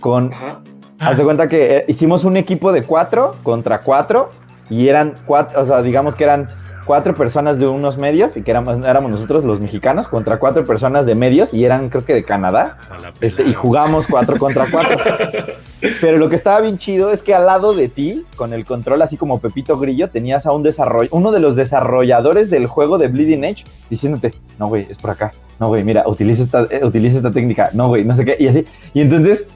con Ajá. Haz de cuenta que eh, hicimos un equipo de cuatro contra cuatro y eran cuatro, o sea, digamos que eran cuatro personas de unos medios y que éramos, éramos nosotros los mexicanos contra cuatro personas de medios y eran creo que de Canadá este, y jugamos cuatro contra cuatro. Pero lo que estaba bien chido es que al lado de ti, con el control así como Pepito Grillo, tenías a un desarrollo, uno de los desarrolladores del juego de Bleeding Edge diciéndote, no güey, es por acá, no güey, mira, utiliza esta, eh, utiliza esta técnica, no güey, no sé qué, y así. Y entonces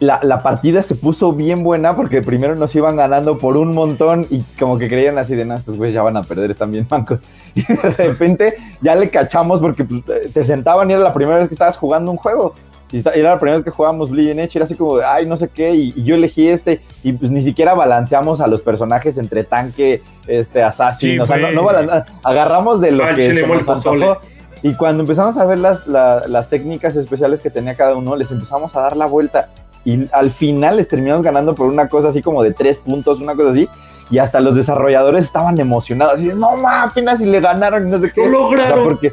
la, la partida se puso bien buena porque primero nos iban ganando por un montón y como que creían así de, no, estos güeyes ya van a perder, están bien mancos. Y de repente ya le cachamos porque pues, te sentaban y era la primera vez que estabas jugando un juego. Y era la primera vez que jugábamos Bleeding Edge, era así como de, ay, no sé qué, y, y yo elegí este, y pues ni siquiera balanceamos a los personajes entre tanque, este, assassin, Sí, o sea, fue- no, no balan- agarramos de lo Ah, que se nos antojó. Y cuando empezamos a ver las, la- las técnicas especiales que tenía cada uno, les empezamos a dar la vuelta. Y al final les terminamos ganando por una cosa así como de tres puntos, una cosa así. Y hasta los desarrolladores estaban emocionados. Así, no mames, apenas y le ganaron y no sé qué. Lo lograron. O sea, porque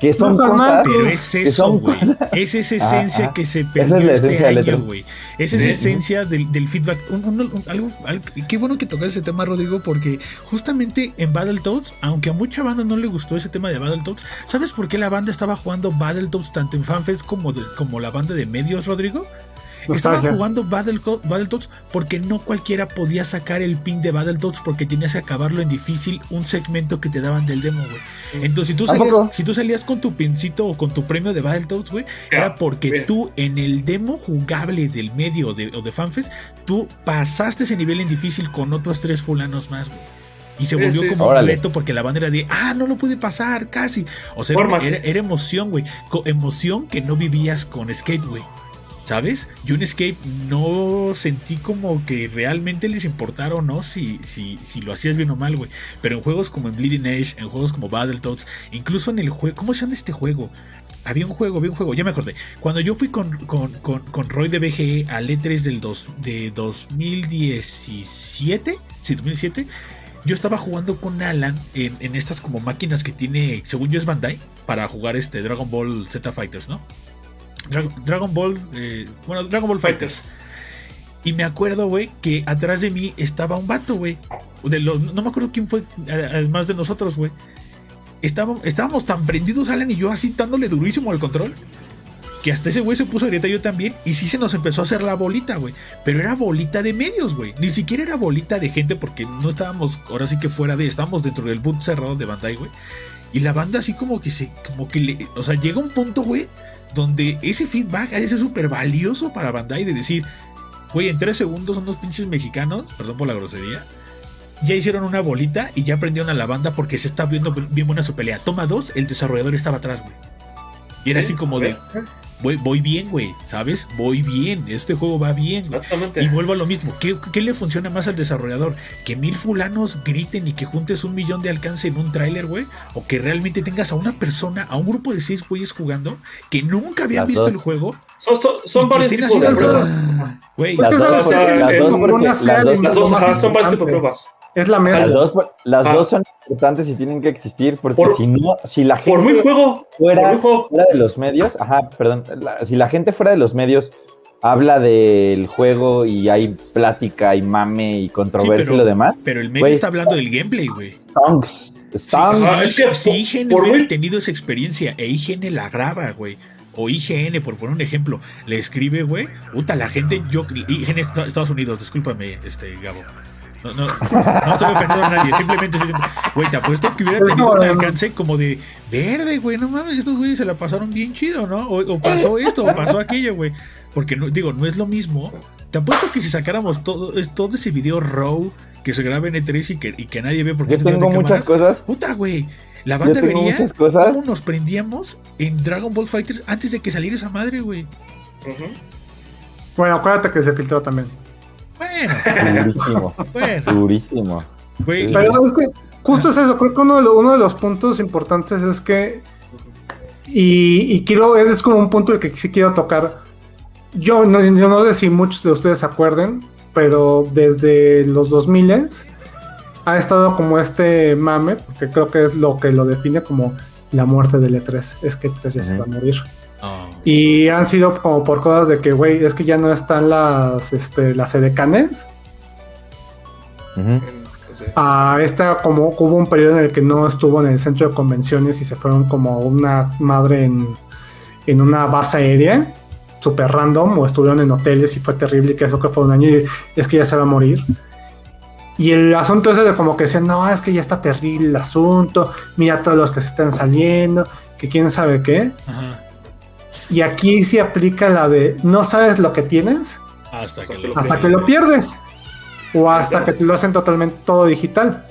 que son No cosas Pero es eso, son güey. Es esa esencia que se Esa perdió es la este esencia del año, E3. güey. Es esa esencia del, del feedback. Un- un- un- algo, algo- qué bueno que tocas ese tema, Rodrigo, porque justamente en Battletoads, aunque a mucha banda no le gustó ese tema de Battletoads, ¿sabes por qué la banda estaba jugando Battletoads tanto en FanFest como, de- como la banda de medios, Rodrigo? Estaba Nostalgia. jugando Battle- Battletoads porque no cualquiera podía sacar el pin de Battletoads porque tenías que acabarlo en difícil un segmento que te daban del demo, güey. Entonces, si tú, ¿A salías, poco? si tú salías con tu pincito o con tu premio de Battletoads, güey, era porque bien. tú en el demo jugable del medio o de, o de FanFest, tú pasaste ese nivel en difícil con otros tres fulanos más, güey. Y se volvió sí, como un reto porque la banda era de, ah, no lo pude pasar, casi. O sea, era, era- emoción, güey. Emoción que no vivías con Escape, güey. ¿Sabes? Yo en Escape no sentí como que realmente les importara o no si, si, si lo hacías bien o mal, güey. Pero en juegos como en Bleeding Edge, en juegos como Battletoads, incluso en el juego. ¿Cómo se llama este juego? Había un juego, había un juego, ya me acordé. Cuando yo fui con, con, con, con Roy de BGE al E3 del dos, de 2017, sí, 2007, yo estaba jugando con Alan en, en estas como máquinas que tiene, según yo es Bandai, para jugar este Dragon Ball Z Fighters, ¿no? Dra- Dragon Ball, eh, bueno, Dragon Ball Fighters. Y me acuerdo, güey, que atrás de mí estaba un vato, güey. No me acuerdo quién fue, además de nosotros, güey. Estábamos, estábamos tan prendidos, Alan y yo, así dándole durísimo al control. Que hasta ese güey se puso a gritar yo también. Y sí se nos empezó a hacer la bolita, güey. Pero era bolita de medios, güey. Ni siquiera era bolita de gente porque no estábamos, ahora sí que fuera de, estábamos dentro del boot cerrado de Bandai, güey. Y la banda así como que se, como que le, o sea, llega un punto, güey, donde ese feedback ha de ser súper valioso para Bandai de decir, güey, en tres segundos unos pinches mexicanos, perdón por la grosería, ya hicieron una bolita y ya prendieron a la banda porque se está viendo bien buena su pelea. Toma dos, el desarrollador estaba atrás, güey. Y era así como de, voy, voy bien, güey, ¿sabes? Voy bien, este juego va bien. Exactamente. Y vuelvo a lo mismo. ¿Qué, qué le funciona más al desarrollador? ¿Que mil fulanos griten y que juntes un millón de alcance en un tráiler, güey? ¿O que realmente tengas a una persona, a un grupo de seis güeyes jugando que nunca habían Las visto dos. el juego? Son, son, son varios tipos de pruebas. Güey, Las sabes dos, las son varios tipos de pruebas. Es la Las mezcla. dos, las Ah. dos son importantes y tienen que existir porque Por- si no, si la gente Por muy juego, fuera, por muy juego. fuera de los medios, ajá, perdón, la- si la gente fuera de los medios habla del juego y hay plática y mame y controversia pero- y lo demás, pero el medio está hablando del gameplay, güey. sí, Ah, es que si por- IGN por hubiera muy- tenido esa experiencia e IGN la graba, güey. O IGN, por poner un ejemplo, le escribe, güey. Puta, la gente, yo, IGN Est- Estados Unidos, discúlpame, este, Gabo. No, no, no estoy ofendiendo a nadie, simplemente, güey, te apuesto que hubiera tenido un alcance como de verde, güey, no mames, estos güeyes se la pasaron bien chido, ¿no? O, o pasó esto, o pasó aquello, güey. Porque, no, digo, no es lo mismo. Te apuesto que si sacáramos todo, todo ese video raw que se graba en E3 y que, y que nadie ve porque Yo tengo muchas cámaras, cosas, Puta, güey. La banda cosas. cómo nos prendíamos en Dragon Ball Fighters antes de que saliera esa madre, güey. Bueno, acuérdate que se filtró también. Bueno, Durísimo, bueno, durísimo. Pero es que justo es eso, creo que uno de, lo- uno de los puntos importantes es que, y, y quiero, ese es como un punto el que sí quiero tocar. Yo no, yo no sé si muchos de ustedes se acuerden, pero desde los 2000 ha estado como este mame, porque creo que es lo que lo define como la muerte del E3, es que E3 ya se va a morir. Oh, Y han sido como por cosas de que, güey, es que ya no están las, este, las edecanes. A esta como hubo un periodo en el que no estuvo en el centro de convenciones y se fueron como una madre en, en una base aérea super random o estuvieron en hoteles y fue terrible y que eso que fue un año y es que ya se va a morir y el asunto ese de como que decían no es que ya está terrible el asunto mira todos los que se están saliendo que quién sabe qué ajá. Y aquí sí aplica la de no sabes lo que tienes Hasta que Hasta lo, hasta que lo pierdes o hasta que te lo hacen totalmente todo digital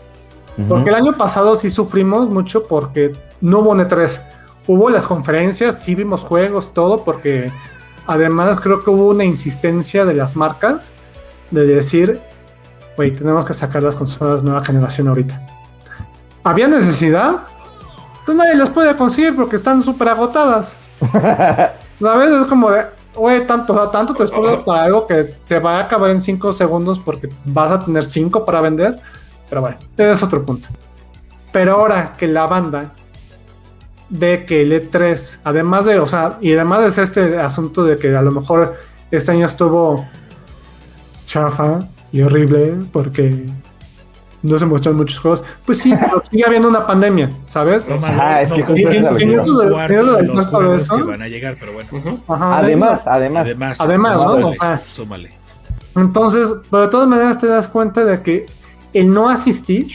porque el año pasado sí sufrimos mucho porque no hubo un E3. hubo las conferencias, sí vimos juegos, todo, porque además creo que hubo una insistencia de las marcas de decir, güey, tenemos que sacar las consolas nueva generación ahorita. ¿Había necesidad? Pues nadie las puede conseguir porque están súper agotadas. ¿Sabes? Es como de, güey, tanto, tanto te esfuerzas para algo que se va a acabar en 5 segundos porque vas a tener 5 para vender. Pero bueno, ese es otro punto. Pero ahora que la banda ve que el E3, además de, o sea, y además es este asunto de que a lo mejor este año estuvo chafa y horrible porque no se mostraron muchos juegos, pues sí, pero sigue habiendo una pandemia, ¿sabes? No, es no que es eso de- eso que van a llegar, pero bueno. Ajá, además, además, Además, súmale. Entonces, pero de todas maneras te das cuenta de que el no asistir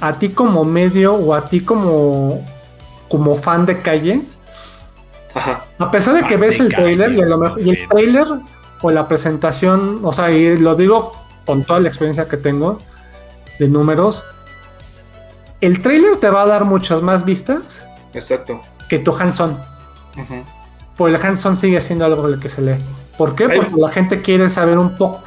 a ti como medio o a ti como, como fan de calle, Ajá. a pesar de que Fan ves de el trailer calle, y, a lo mejor, y el trailer o la presentación, o sea, y lo digo con toda la experiencia que tengo de números, el trailer te va a dar muchas más vistas Exacto. que tu hands-on. Ujú. Por el hands-on sigue siendo algo de que se lee. ¿Por qué? Porque la gente quiere saber un poco.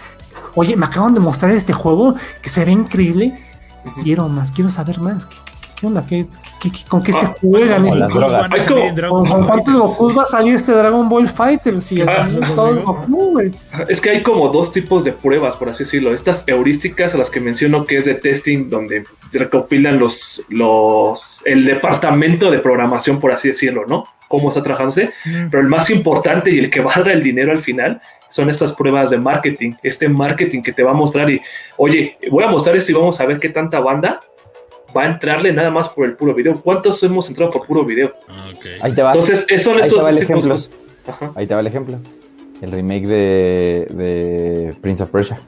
Oye, me acaban de mostrar este juego que se ve increíble. Ujú. Quiero más, quiero saber más. ¿Qué, qué- qué onda? ¿Qué, qué- qué- con qué se Ah, juegan? con estos las Gokus drogas. van a Es salir como- en Dragon ¿Con, con Ball cuántos. Goku va a salir este Dragon Ball Fighter? Si Ah, el- sí, todo sí. Goku, güey. Es que hay como dos tipos de pruebas, por así decirlo. Estas heurísticas a las que menciono que es de testing, donde recopilan los, los, el departamento de programación, por así decirlo, ¿no? Cómo está trabajándose. Mm. Pero el más importante y el que va a dar el dinero al final son estas pruebas de marketing. Este marketing que te va a mostrar y, oye, voy a mostrar esto y vamos a ver qué tanta banda va a entrarle nada más por el puro video. ¿Cuántos hemos entrado por puro video? Ah, ok. ahí te va, Entonces, esos son ahí te esos va el ejemplo. Ajá. ahí te va el ejemplo. El remake de, de Prince of Persia.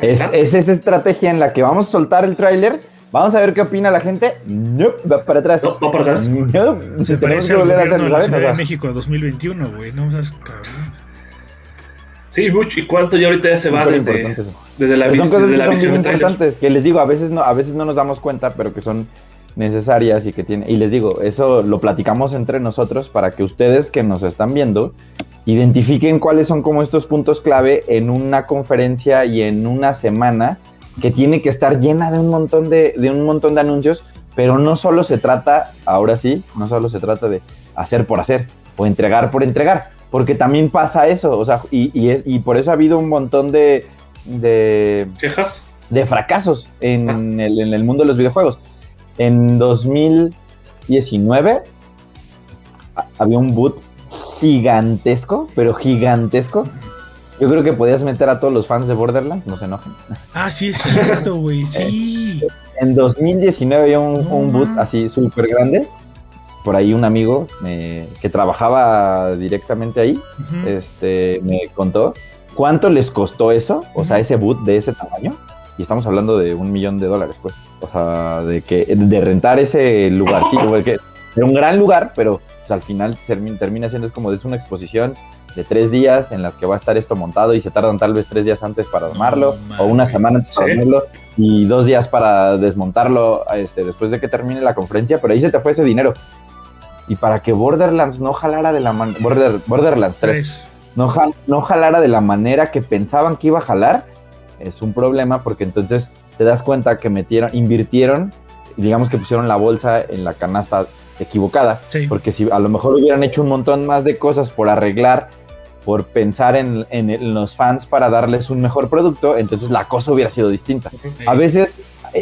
Es, es esa estrategia en la que vamos a soltar el tráiler, vamos a ver qué opina la gente. No, va para atrás. No, va para atrás. No, Se parece que al volver a gobierno de la. Ciudad O de México 2021, güey. No seas cabrón. Sí. ¿Y cuánto ya ahorita ya se va desde, desde la, vis- son cosas desde que la son visión tráiler? importantes, que les digo, a veces no, a veces no nos damos cuenta, pero que son necesarias y que tiene, y les digo, eso lo platicamos entre nosotros para que ustedes que nos están viendo identifiquen cuáles son como estos puntos clave en una conferencia y en una semana que tiene que estar llena de un montón de, de un montón de anuncios, pero no solo se trata, ahora sí, no solo se trata de hacer por hacer o entregar por entregar, porque también pasa eso, o sea, y, y es, y por eso ha habido un montón de, de, ¿Quejas? de fracasos en, Ah. el, en el mundo de los videojuegos. En 2019 a- había un boot gigantesco, pero gigantesco. Yo creo que podías meter a todos los fans de Borderlands, no se enojen. Ah, sí, es cierto, güey. Sí. En 2019 había un, un boot mames. así súper grande. Por ahí un amigo eh, que trabajaba directamente ahí este, me contó cuánto les costó eso, o sea, ese boot de ese tamaño. Y estamos hablando de un millón de dólares, pues. O sea, de que de rentar ese lugar, sí, porque era un gran lugar, pero pues, al final termina, siendo es como es una exposición de tres días en las que va a estar esto montado y se tardan tal vez tres días antes para armarlo o una semana antes para armarlo y dos días para desmontarlo este, después de que termine la conferencia, pero ahí se te fue ese dinero. Y para que Borderlands no jalara de la man Border, Borderlands 3 Tres. no, jal- no jalara de la manera que pensaban que iba a jalar, es un problema porque entonces te das cuenta que metieron, invirtieron, digamos que pusieron la bolsa en la canasta equivocada, Sí. porque si a lo mejor hubieran hecho un montón más de cosas por arreglar, por pensar en, en- en los fans para darles un mejor producto, entonces la cosa hubiera sido distinta. A veces,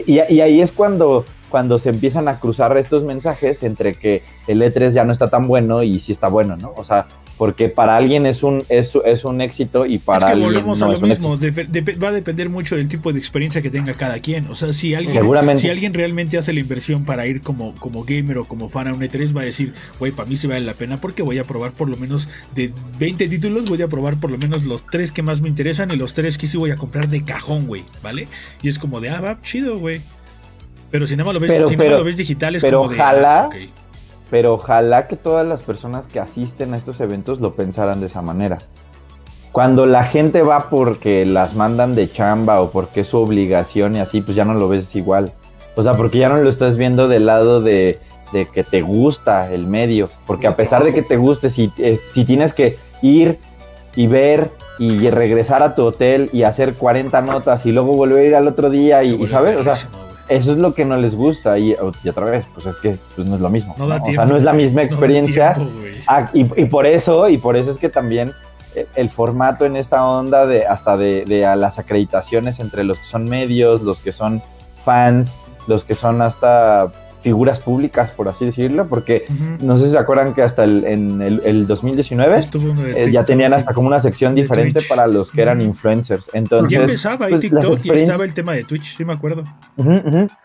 y, y ahí es cuando, cuando se empiezan a cruzar estos mensajes entre que el E3 ya no está tan bueno y sí está bueno, ¿no? O sea, porque para alguien es un, es, es un éxito y para es que alguien volvemos no a lo mismo. va a depender mucho del tipo de experiencia que tenga cada quien. O sea, si alguien, si alguien realmente hace la inversión para ir como, como gamer o como fan a un E3, va a decir, güey, para mí sí vale la pena porque voy a probar por lo menos de 20 títulos, voy a probar por lo menos los tres que más me interesan y los tres que sí voy a comprar de cajón, güey, ¿vale? Y es como de, ah, va, chido, güey. Pero si nada más lo ves, Pero- si nada más pero- lo ves digital, es pero como ojalá- ah, ok. Pero ojalá que todas las personas que asisten a estos eventos lo pensaran de esa manera. Cuando la gente va porque las mandan de chamba o porque es su obligación y así, pues ya no lo ves igual. O sea, porque ya no lo estás viendo del lado de de que te gusta el medio, porque a pesar de que te guste, si, eh, si tienes que ir y ver y regresar a tu hotel y hacer 40 notas y luego volver a ir al otro día y, y, ¿sabes? O sea, eso es lo que no les gusta y, y otra vez, pues es que pues no es lo mismo. No da ¿no? tiempo, o sea, no es la misma experiencia. No tiempo. Ah, y, y por eso, y por eso es que también eh, el formato en esta onda de hasta de, de a las acreditaciones entre los que son medios, los que son fans, los que son hasta figuras públicas, por así decirlo, porque no sé si se acuerdan que hasta el, en el, el 2019 Esto fue uno de eh, ya tenían hasta como una sección diferente para los que eran influencers. Entonces, Ya empezaba ahí pues, TikTok y estaba el tema de Twitch, sí me acuerdo.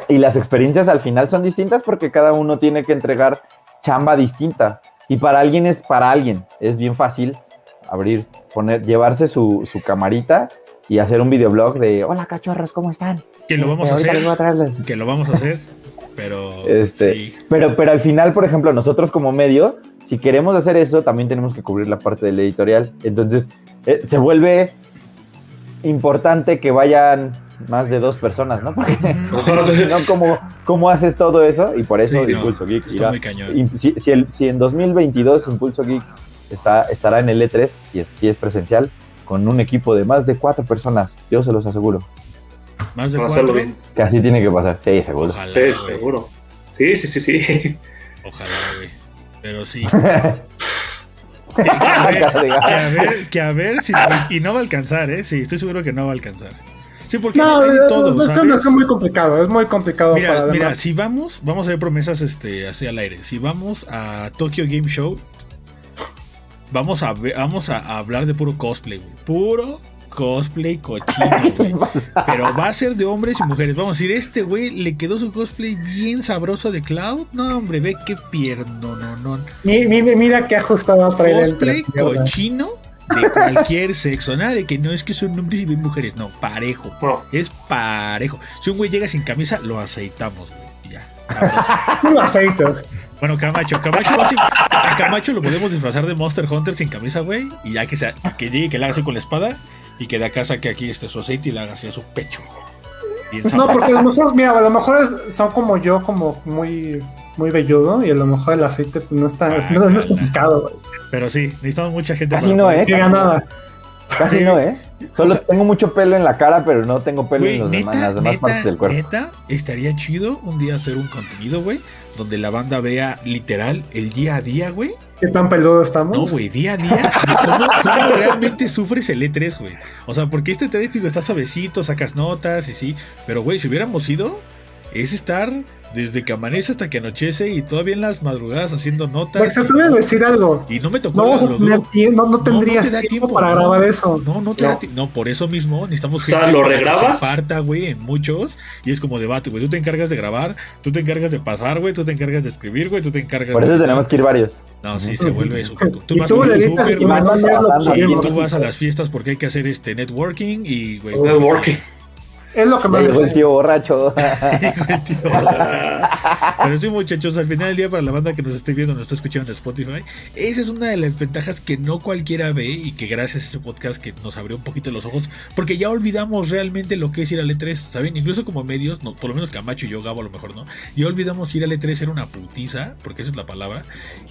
Y las experiencias al final son distintas porque cada uno tiene que entregar chamba distinta. Y para alguien es para alguien. Es bien fácil abrir, poner, llevarse su, su camarita y hacer un videoblog de hola cachorros, ¿cómo están? Que lo vamos a Este, a hacer, traer las-". que lo vamos a hacer, pero Este, sí. Pero, pero al final, por ejemplo, nosotros como medio, si queremos hacer eso, también tenemos que cubrir la parte del editorial. Entonces, eh, se vuelve importante que vayan más de dos personas, ¿no? Porque si no, ¿cómo, ¿cómo haces todo eso? Y por eso Sí, no, Impulso Geek está muy cañón. si el- si en 2022 Impulso Geek está, estará en el E3, si es, si es presencial, con un equipo de más de cuatro personas, yo se los aseguro. Más de cuatro. bien. Que así tiene que pasar. Sí, seguro. Ojalá, Sí, güey. seguro. Sí, sí, sí, sí. Ojalá, güey. Pero sí. Que, a ver, que a ver, que a ver si y no va a alcanzar, ¿eh? Sí, estoy seguro que no va a alcanzar. Sí, porque No, hay de es, todo, es es muy complicado, es muy complicado Mira, para mira, si vamos, vamos a ver promesas este, así al aire. Si vamos a Tokyo Game Show, vamos a, ver- vamos a hablar de puro cosplay, güey. Puro cosplay cochino, güey. Pero va a ser de hombres y mujeres. Vamos a decir, este güey le quedó su cosplay bien sabroso de Cloud. No, hombre, ve qué pierno, no, no. Mi- mi- Mira, qué ajustado trae el Cosplay cochino de cualquier sexo. Nada de que no es que son hombres y ven mujeres. No, parejo. Es parejo. Si un güey llega sin camisa, lo aceitamos, güey. Ya. sabroso. Los aceites. Bueno, Camacho, Camacho, a Camacho lo podemos disfrazar de Monster Hunter sin camisa, güey. Y ya que, sea, que llegue, que le haga así con la espada. Y que de acá saque aquí este su aceite y le haga así a su pecho. No, porque a lo mejor, mira, a lo mejor es- son como yo, como muy, muy velludo, y a lo mejor el aceite pues, no está, es, no, no es complicado. Pero sí, necesitamos mucha gente. Casi para no, ¿eh? Llega nada. Casi no, ¿eh? Solo tengo mucho pelo en la cara, pero no tengo pelo en, los demás- neta, las demás neta, partes del cuerpo. neta, estaría chido un día hacer un contenido, güey, donde la banda vea literal el día a día, güey. ¿Qué tan peludo estamos? No, güey, día a día, cómo realmente sufres el E3, güey. O sea, porque este E3, digo, está suavecito, sacas notas y sí, pero, güey, si hubiéramos ido, es estar desde que amanece hasta que anochece y todavía en las madrugadas haciendo notas. Max, te voy a decir algo. Y no me tocó No vamos a tener tiempo, no, no no tendrías te da tiempo, tiempo, para no. grabar eso. No, no te da No. ti- No, por eso mismo necesitamos O sea, gente ¿lo para que regrabas? se parta, güey, en muchos. Y es como debate, güey. Tú te encargas de grabar, tú te encargas de pasar, güey, tú te encargas de escribir, güey, tú te encargas Por de. eso tenemos que ir varios. No, sí, se vuelve súper. Tú Y vas tú y tú vas a las fiestas porque hay que hacer este networking y, güey. networking. Es lo que me llegó el tío borracho. Pero sí, muchachos, al final del día, para la banda que nos esté viendo, nos está escuchando en Spotify, esa es una de las ventajas que no cualquiera ve y que gracias a este podcast que nos abrió un poquito los ojos, porque ya olvidamos realmente lo que es ir al E3, ¿saben? Incluso como medios, no, por lo menos Camacho y yo, Gabo, a lo mejor no, ya olvidamos ir al E3 era una putiza, porque esa es la palabra,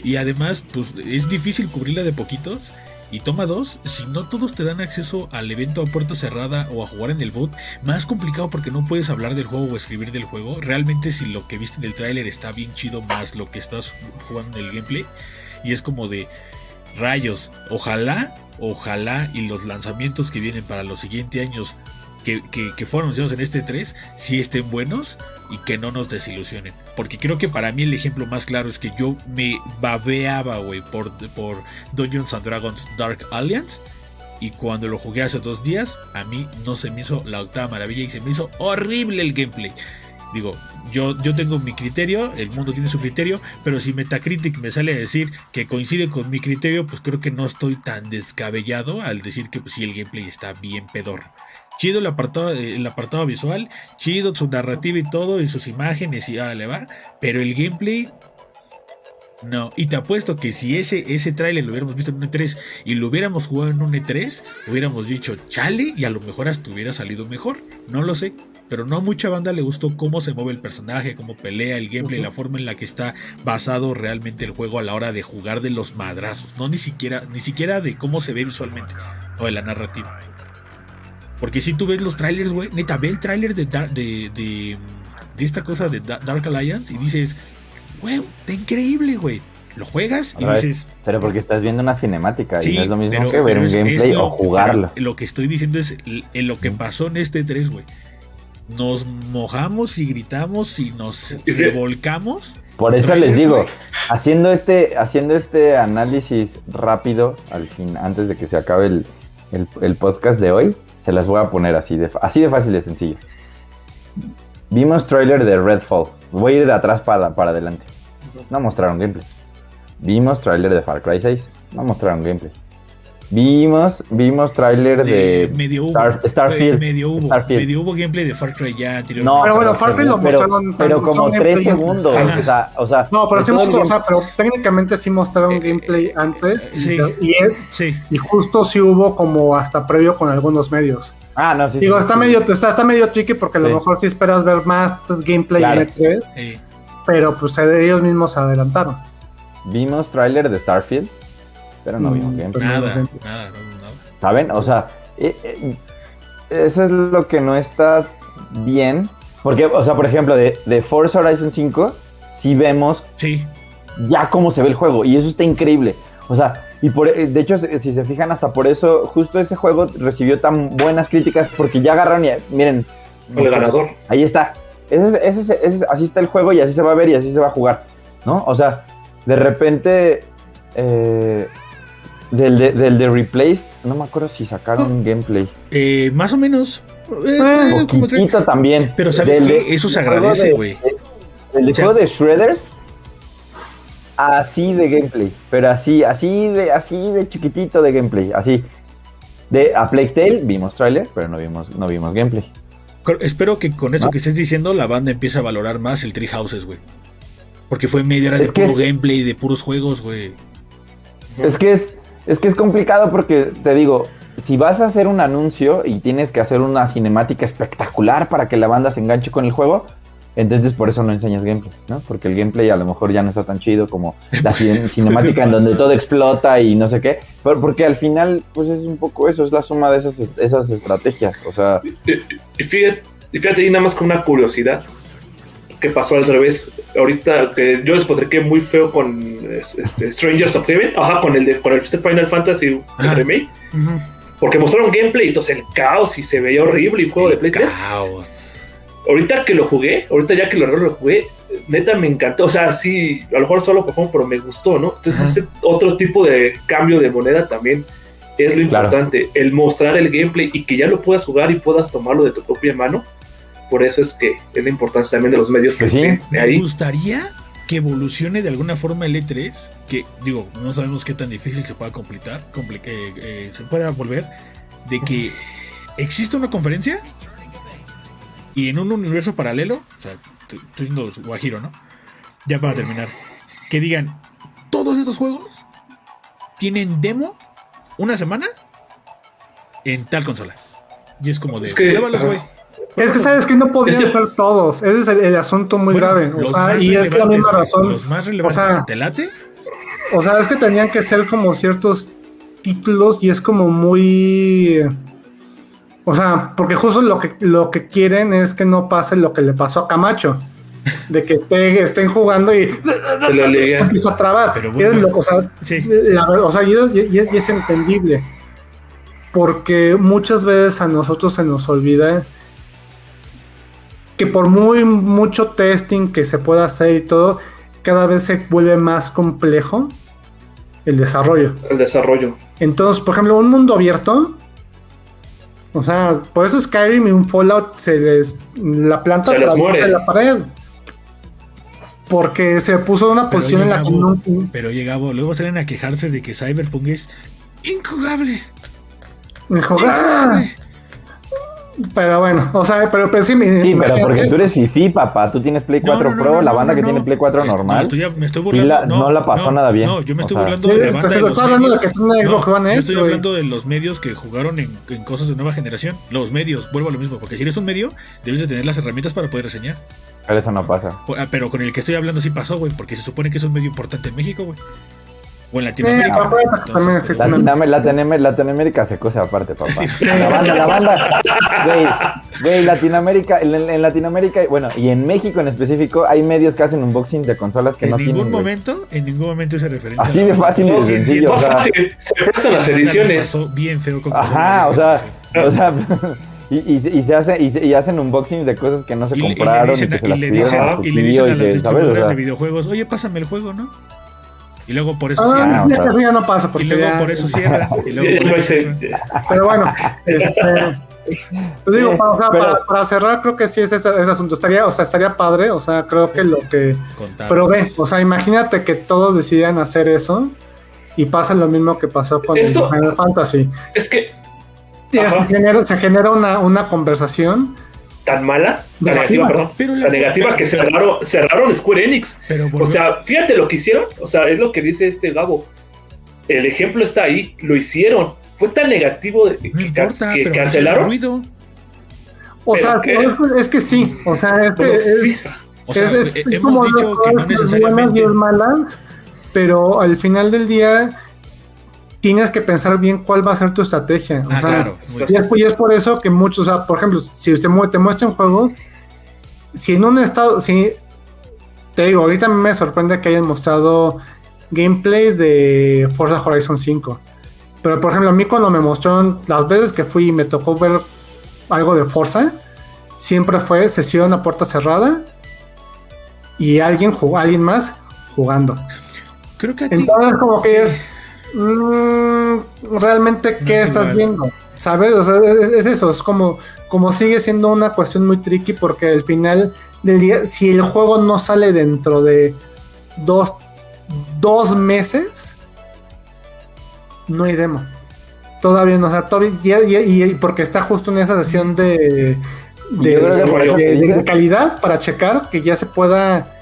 y además, pues es difícil cubrirla de poquitos. Y toma dos, si no todos te dan acceso al evento a puerta cerrada o a jugar en el boot, más complicado porque no puedes hablar del juego o escribir del juego. Realmente si lo que viste en el tráiler está bien chido más lo que estás jugando en el gameplay. Y es como de rayos. Ojalá, ojalá y los lanzamientos que vienen para los siguientes años que, que, fueron anunciados en este 3 sí estén buenos y que no nos desilusionen. Porque creo que para mí el ejemplo más claro es que yo me babeaba, güey, por, por Dungeons and Dragons Dark Alliance. Y cuando lo jugué hace dos días, a mí no se me hizo la octava maravilla y se me hizo horrible el gameplay. Digo, yo, yo tengo mi criterio, el mundo tiene su criterio, pero si Metacritic me sale a decir que coincide con mi criterio, pues creo que no estoy tan descabellado al decir que pues, sí, el gameplay está bien pedor. Chido el apartado, el apartado visual, chido su narrativa y todo, y sus imágenes y ahora le va, pero el gameplay No, y te apuesto que si ese, ese tráiler lo hubiéramos visto en un E3 y lo hubiéramos jugado en un E3, hubiéramos dicho chale y a lo mejor hasta hubiera salido mejor. No lo sé. Pero no a mucha banda le gustó cómo se mueve el personaje, cómo pelea, el gameplay, la forma en la que está basado realmente el juego a la hora de jugar de los madrazos. No ni siquiera, ni siquiera de cómo se ve visualmente o de la narrativa. Porque si tú ves los trailers, güey, neta, ve el trailer de, de, de, de esta cosa de Da- Dark Alliance y dices, güey, está increíble, güey. Lo juegas y vez, dices, Pero porque estás viendo una cinemática y no es lo mismo pero- que ver un es- es gameplay lo- o jugarlo. Lo que estoy diciendo es en lo que pasó en este 3, güey. Nos mojamos y gritamos y nos revolcamos. Por eso les digo, haciendo este, haciendo este análisis rápido al fin, antes de que se acabe el, el- el podcast de hoy, se las voy a poner así de, así de fácil y sencillo. Vimos trailer de Redfall. Voy a ir de atrás para, para adelante. No mostraron gameplay. Vimos trailer de Far Cry 6. No mostraron gameplay. Vimos, vimos trailer De de, medio hubo. Star- Starfield. Medio hubo. Starfield. Medio hubo gameplay de Far Cry ya. No, Pero bueno, Far Cry lo pero, mostraron- pero como tres segundos. antes. O sea, o sea, No, pero de sí mostró, o sea, pero técnicamente sí mostraron Eh, gameplay antes y, sí. y, él- Sí. y justo sí hubo como hasta previo con algunos medios. Ah, no, sí. Digo, sí, está sí. medio, está, está medio tricky porque a lo Sí. mejor sí esperas ver más gameplay Claro. E3, sí. pero pues ellos mismos se adelantaron. Vimos tráiler de Starfield, pero no vimos Mm, gameplay. pues, Nada, no, nada, no, nada. ¿Saben? O sea, eh, eh, eso es lo que no está bien. Porque, o sea, por ejemplo, de, de Forza Horizon 5, sí vemos Sí. ya cómo se ve el juego. Y eso está increíble. O sea, y por, eh, de hecho, si se fijan, hasta por eso, justo ese juego recibió tan buenas críticas, porque ya agarraron y, miren, el ganador. Ahí está. Ese, es- ese, es- ese es- así está el juego y así se va a ver y así se va a jugar. ¿No? O sea, de repente. eh, del, de, del de Replaced, no me acuerdo si sacaron gameplay. Eh, más o menos. Eh, como tre- Poquitito también. Pero ¿sabes Del qué? de- Eso se agradece, de- güey. El de O sea- juego de Shredders. Así de gameplay. Pero así, así de, así de chiquitito de gameplay. Así. De a Plague Tale vimos trailer, pero no vimos, no vimos gameplay. Espero que con eso ¿No? que estés diciendo la banda empiece a valorar más el Tree Houses, güey. Porque fue media hora de Es que puro es- gameplay, de puros juegos, güey. Es que es, es que es complicado porque te digo, si vas a hacer un anuncio y tienes que hacer una cinemática espectacular para que la banda se enganche con el juego, entonces por eso no enseñas gameplay, ¿no? Porque el gameplay a lo mejor ya no está tan chido como la cine- cinemática en donde todo explota y no sé qué, pero porque al final pues es un poco eso, es la suma de esas, esas estrategias, o sea, Y, y fíjate, y fíjate ahí nada más con una curiosidad que pasó al revés. Ahorita que yo despotriqué muy feo con es- este, Strangers of Heaven, ajá, con el de, con el Final Fantasy el remake, porque mostraron gameplay, entonces el caos y se veía horrible y juego de Play 3. Caos. Ahorita que lo jugué, ahorita ya que lo, lo jugué, neta me encantó. O sea, sí, a lo mejor solo juego, pero me gustó, ¿no? Entonces, ese otro tipo de cambio de moneda también es lo Claro. importante. El mostrar el gameplay y que ya lo puedas jugar y puedas tomarlo de tu propia mano. Por eso es que es la importancia también de los medios que Pues sí. estén Me gustaría que evolucione de alguna forma el E3, que digo, no sabemos qué tan difícil se pueda completar, compli- eh, eh, se pueda volver, de que exista una conferencia y en un universo paralelo, o sea, estoy estoy diciendo Guajiro, ¿no? Ya para terminar, que digan, todos estos juegos tienen demo una semana en tal consola. Y es como de, Es que- pruébalos, güey. Es que sabes que no podrían Ese- ser todos. Ese es el, el asunto muy Bueno, grave. O sea, y es la misma razón. Los más relevantes. O sea, ¿Te late? O sea, es que tenían que ser como ciertos títulos y es como muy. O sea, porque justo lo que, lo que quieren es que no pase lo que le pasó a Camacho. De que esté, estén jugando y se empieza a trabar. Pero bueno. es lo- o sea, Sí. la ver- o sea, y es, y es- y es entendible. Porque muchas veces a nosotros se nos olvida que por muy mucho testing que se pueda hacer y todo, cada vez se vuelve más complejo el desarrollo. El desarrollo. Entonces, por ejemplo, un mundo abierto, o sea, por eso Skyrim y un Fallout se les, la planta Se les muere. la pared. Porque se puso en una Pero posición en la que no, Pero llegamos, luego salen a quejarse de que Cyberpunk es injugable. me dijo, "Ah". Pero bueno, o sea, pero, pero sí, me- Sí, pero porque tú eres fifi, papá. Tú tienes Play No, 4 no, no, Pro, no, la banda no, que no. tiene Play 4 Es- normal. estoy- me estoy Sí, burlando. la- no la pasó nada bien. No, yo me estoy O burlando Sí, de la te banda de estoy los hablando de medios. que tú Xbox One yo X, estoy hablando de los medios que jugaron en, en cosas de nueva generación. Los medios, vuelvo a lo mismo, porque si eres un medio, debes de tener las herramientas para poder reseñar. Pero eso no pasa. Ah, Pero con el que estoy hablando sí pasó, güey, porque se supone que es un medio importante en México, güey. O en Latinoamérica. Sí, también una- Latinoam- Latinoam- Latinoamérica se cose aparte, papá. Sí. La banda, la banda. Güey, güey, Latinoamérica, en, en Latinoamérica, bueno, y en México en específico, hay medios que hacen unboxing de consolas que en no ningún tienen. güey. momento, en ningún momento hice referencia. Así de fácil y de sencillo. Se prestan las ediciones. bien feo con ajá, o sea, o sea, y, y, y se hace, y, se- y hacen unboxing de cosas que no se y le compraron y, que se le dicen- a distribuidoras sea, de videojuegos, oye, pásame el juego, ¿no? Y luego por eso Ah, cierran. o ya, sea. eso ya no pasa, Y luego ya- por eso cierran. Y luego por eso. Pero bueno, este, pues digo, para, o sea, pero- para- para cerrar, creo que sí es ese, ese asunto. Estaría, o sea, estaría padre, o sea, creo que lo que probé, o sea, imagínate que todos decidieran hacer eso y pasa lo mismo que pasó con Eso- Final Fantasy. Es que se genera, se genera una, una conversación. Tan mala, tan Negativa. negativa, perdón. Pero Tan negativa que cerraron, cerraron Square Enix. Pero O sea, fíjate lo que hicieron. O sea, es lo que dice este Gabo. El ejemplo está ahí, lo hicieron. Fue tan negativo de- no que, importa, que pero cancelaron. ruido. O ¿Pero sea, es, que sí, o sea, es que Pero es- sí, O sea, es- es- eh, es hemos como dicho que no necesariamente. malas, pero al final del día tienes que pensar bien cuál va a ser tu estrategia. O Ah, sea, claro. Y es, y es por eso que muchos, o sea, por ejemplo, si se te muestra un juego, si en un estado, si te digo, ahorita me sorprende que hayan mostrado gameplay de Forza Horizon 5. Pero por ejemplo, a mí cuando me mostraron, las veces que fui y me tocó ver algo de Forza, siempre fue sesión a puerta cerrada y alguien, jug- alguien más jugando. Creo que a ti. Entonces, como que Sí. es. Mm, realmente qué estás viendo, ¿sabes? O sea, es, eso, es como, como sigue siendo una cuestión muy tricky porque al final del día, si el juego no sale dentro de dos, dos meses, no hay demo. Todavía no, o sea, todavía, y, porque está justo en esa sesión de, calidad para checar que ya se pueda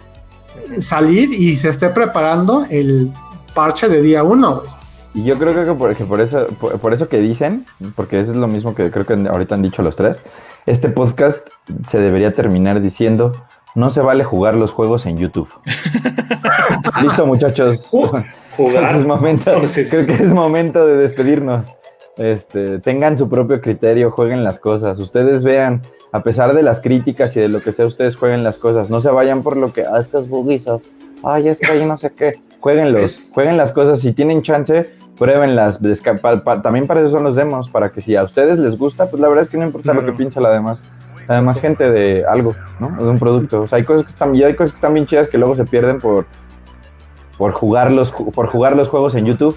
salir y se esté preparando el parche de día 1. Y yo creo que por, que por eso, por, por eso que dicen, porque eso es lo mismo que creo que ahorita han dicho los tres, este podcast se debería terminar diciendo, no se vale jugar los juegos en YouTube. Listo, muchachos. Uh, jugar. es momento, creo que es momento de despedirnos. Este, tengan su propio criterio, jueguen las cosas. Ustedes vean, a pesar de las críticas y de lo que sea, ustedes jueguen las cosas. No se vayan por lo que, ah, es que es Ubisoft. Ay, es que hay no sé qué. Jueguenlos, jueguen las cosas. Si tienen chance, pruébenlas. Desca- pa- pa- también para eso son los demos, para que si a ustedes les gusta, pues la verdad es que no importa lo que piensa la demás. La demás gente de algo, ¿no? De un producto. O sea, hay cosas que están, y hay cosas que están bien chidas que luego se pierden por, por jugar los, por jugar los juegos en YouTube.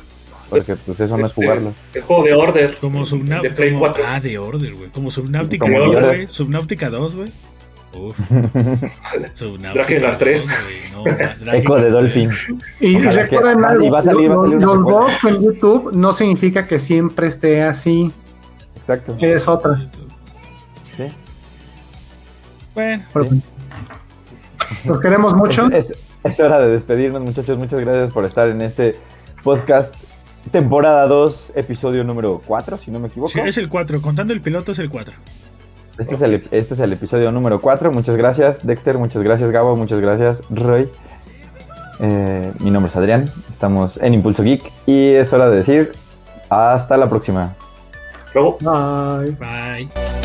Porque pues eso no es Este, jugarlos. El juego de Order. Como Subnautica. Play 4. Ah, de Order, güey. Como Subnautica Como 2, Order. güey. Subnautica 2, güey. Uf. Subnautica Drakengard 3. 2, güey. No, Drakengard Eco de 3. Dolphin. Y Ojalá que- recuerden ah, algo, y va a salir- va a salir los, en YouTube no significa que siempre esté así. Exacto. Es otra. Sí. Bueno, Los queremos mucho. Es, es- es hora de despedirnos, muchachos. Muchas gracias por estar en este podcast. Temporada 2, episodio número 4, si no me equivoco. sí, es el 4. Contando el piloto es el 4. Este es, el, este es el episodio número 4. Muchas gracias, Dexter. Muchas gracias, Gabo. Muchas gracias, Roy. Eh, mi nombre es Adrián. Estamos en Impulso Geek. Y es hora de decir hasta la próxima. Luego. Bye. Bye.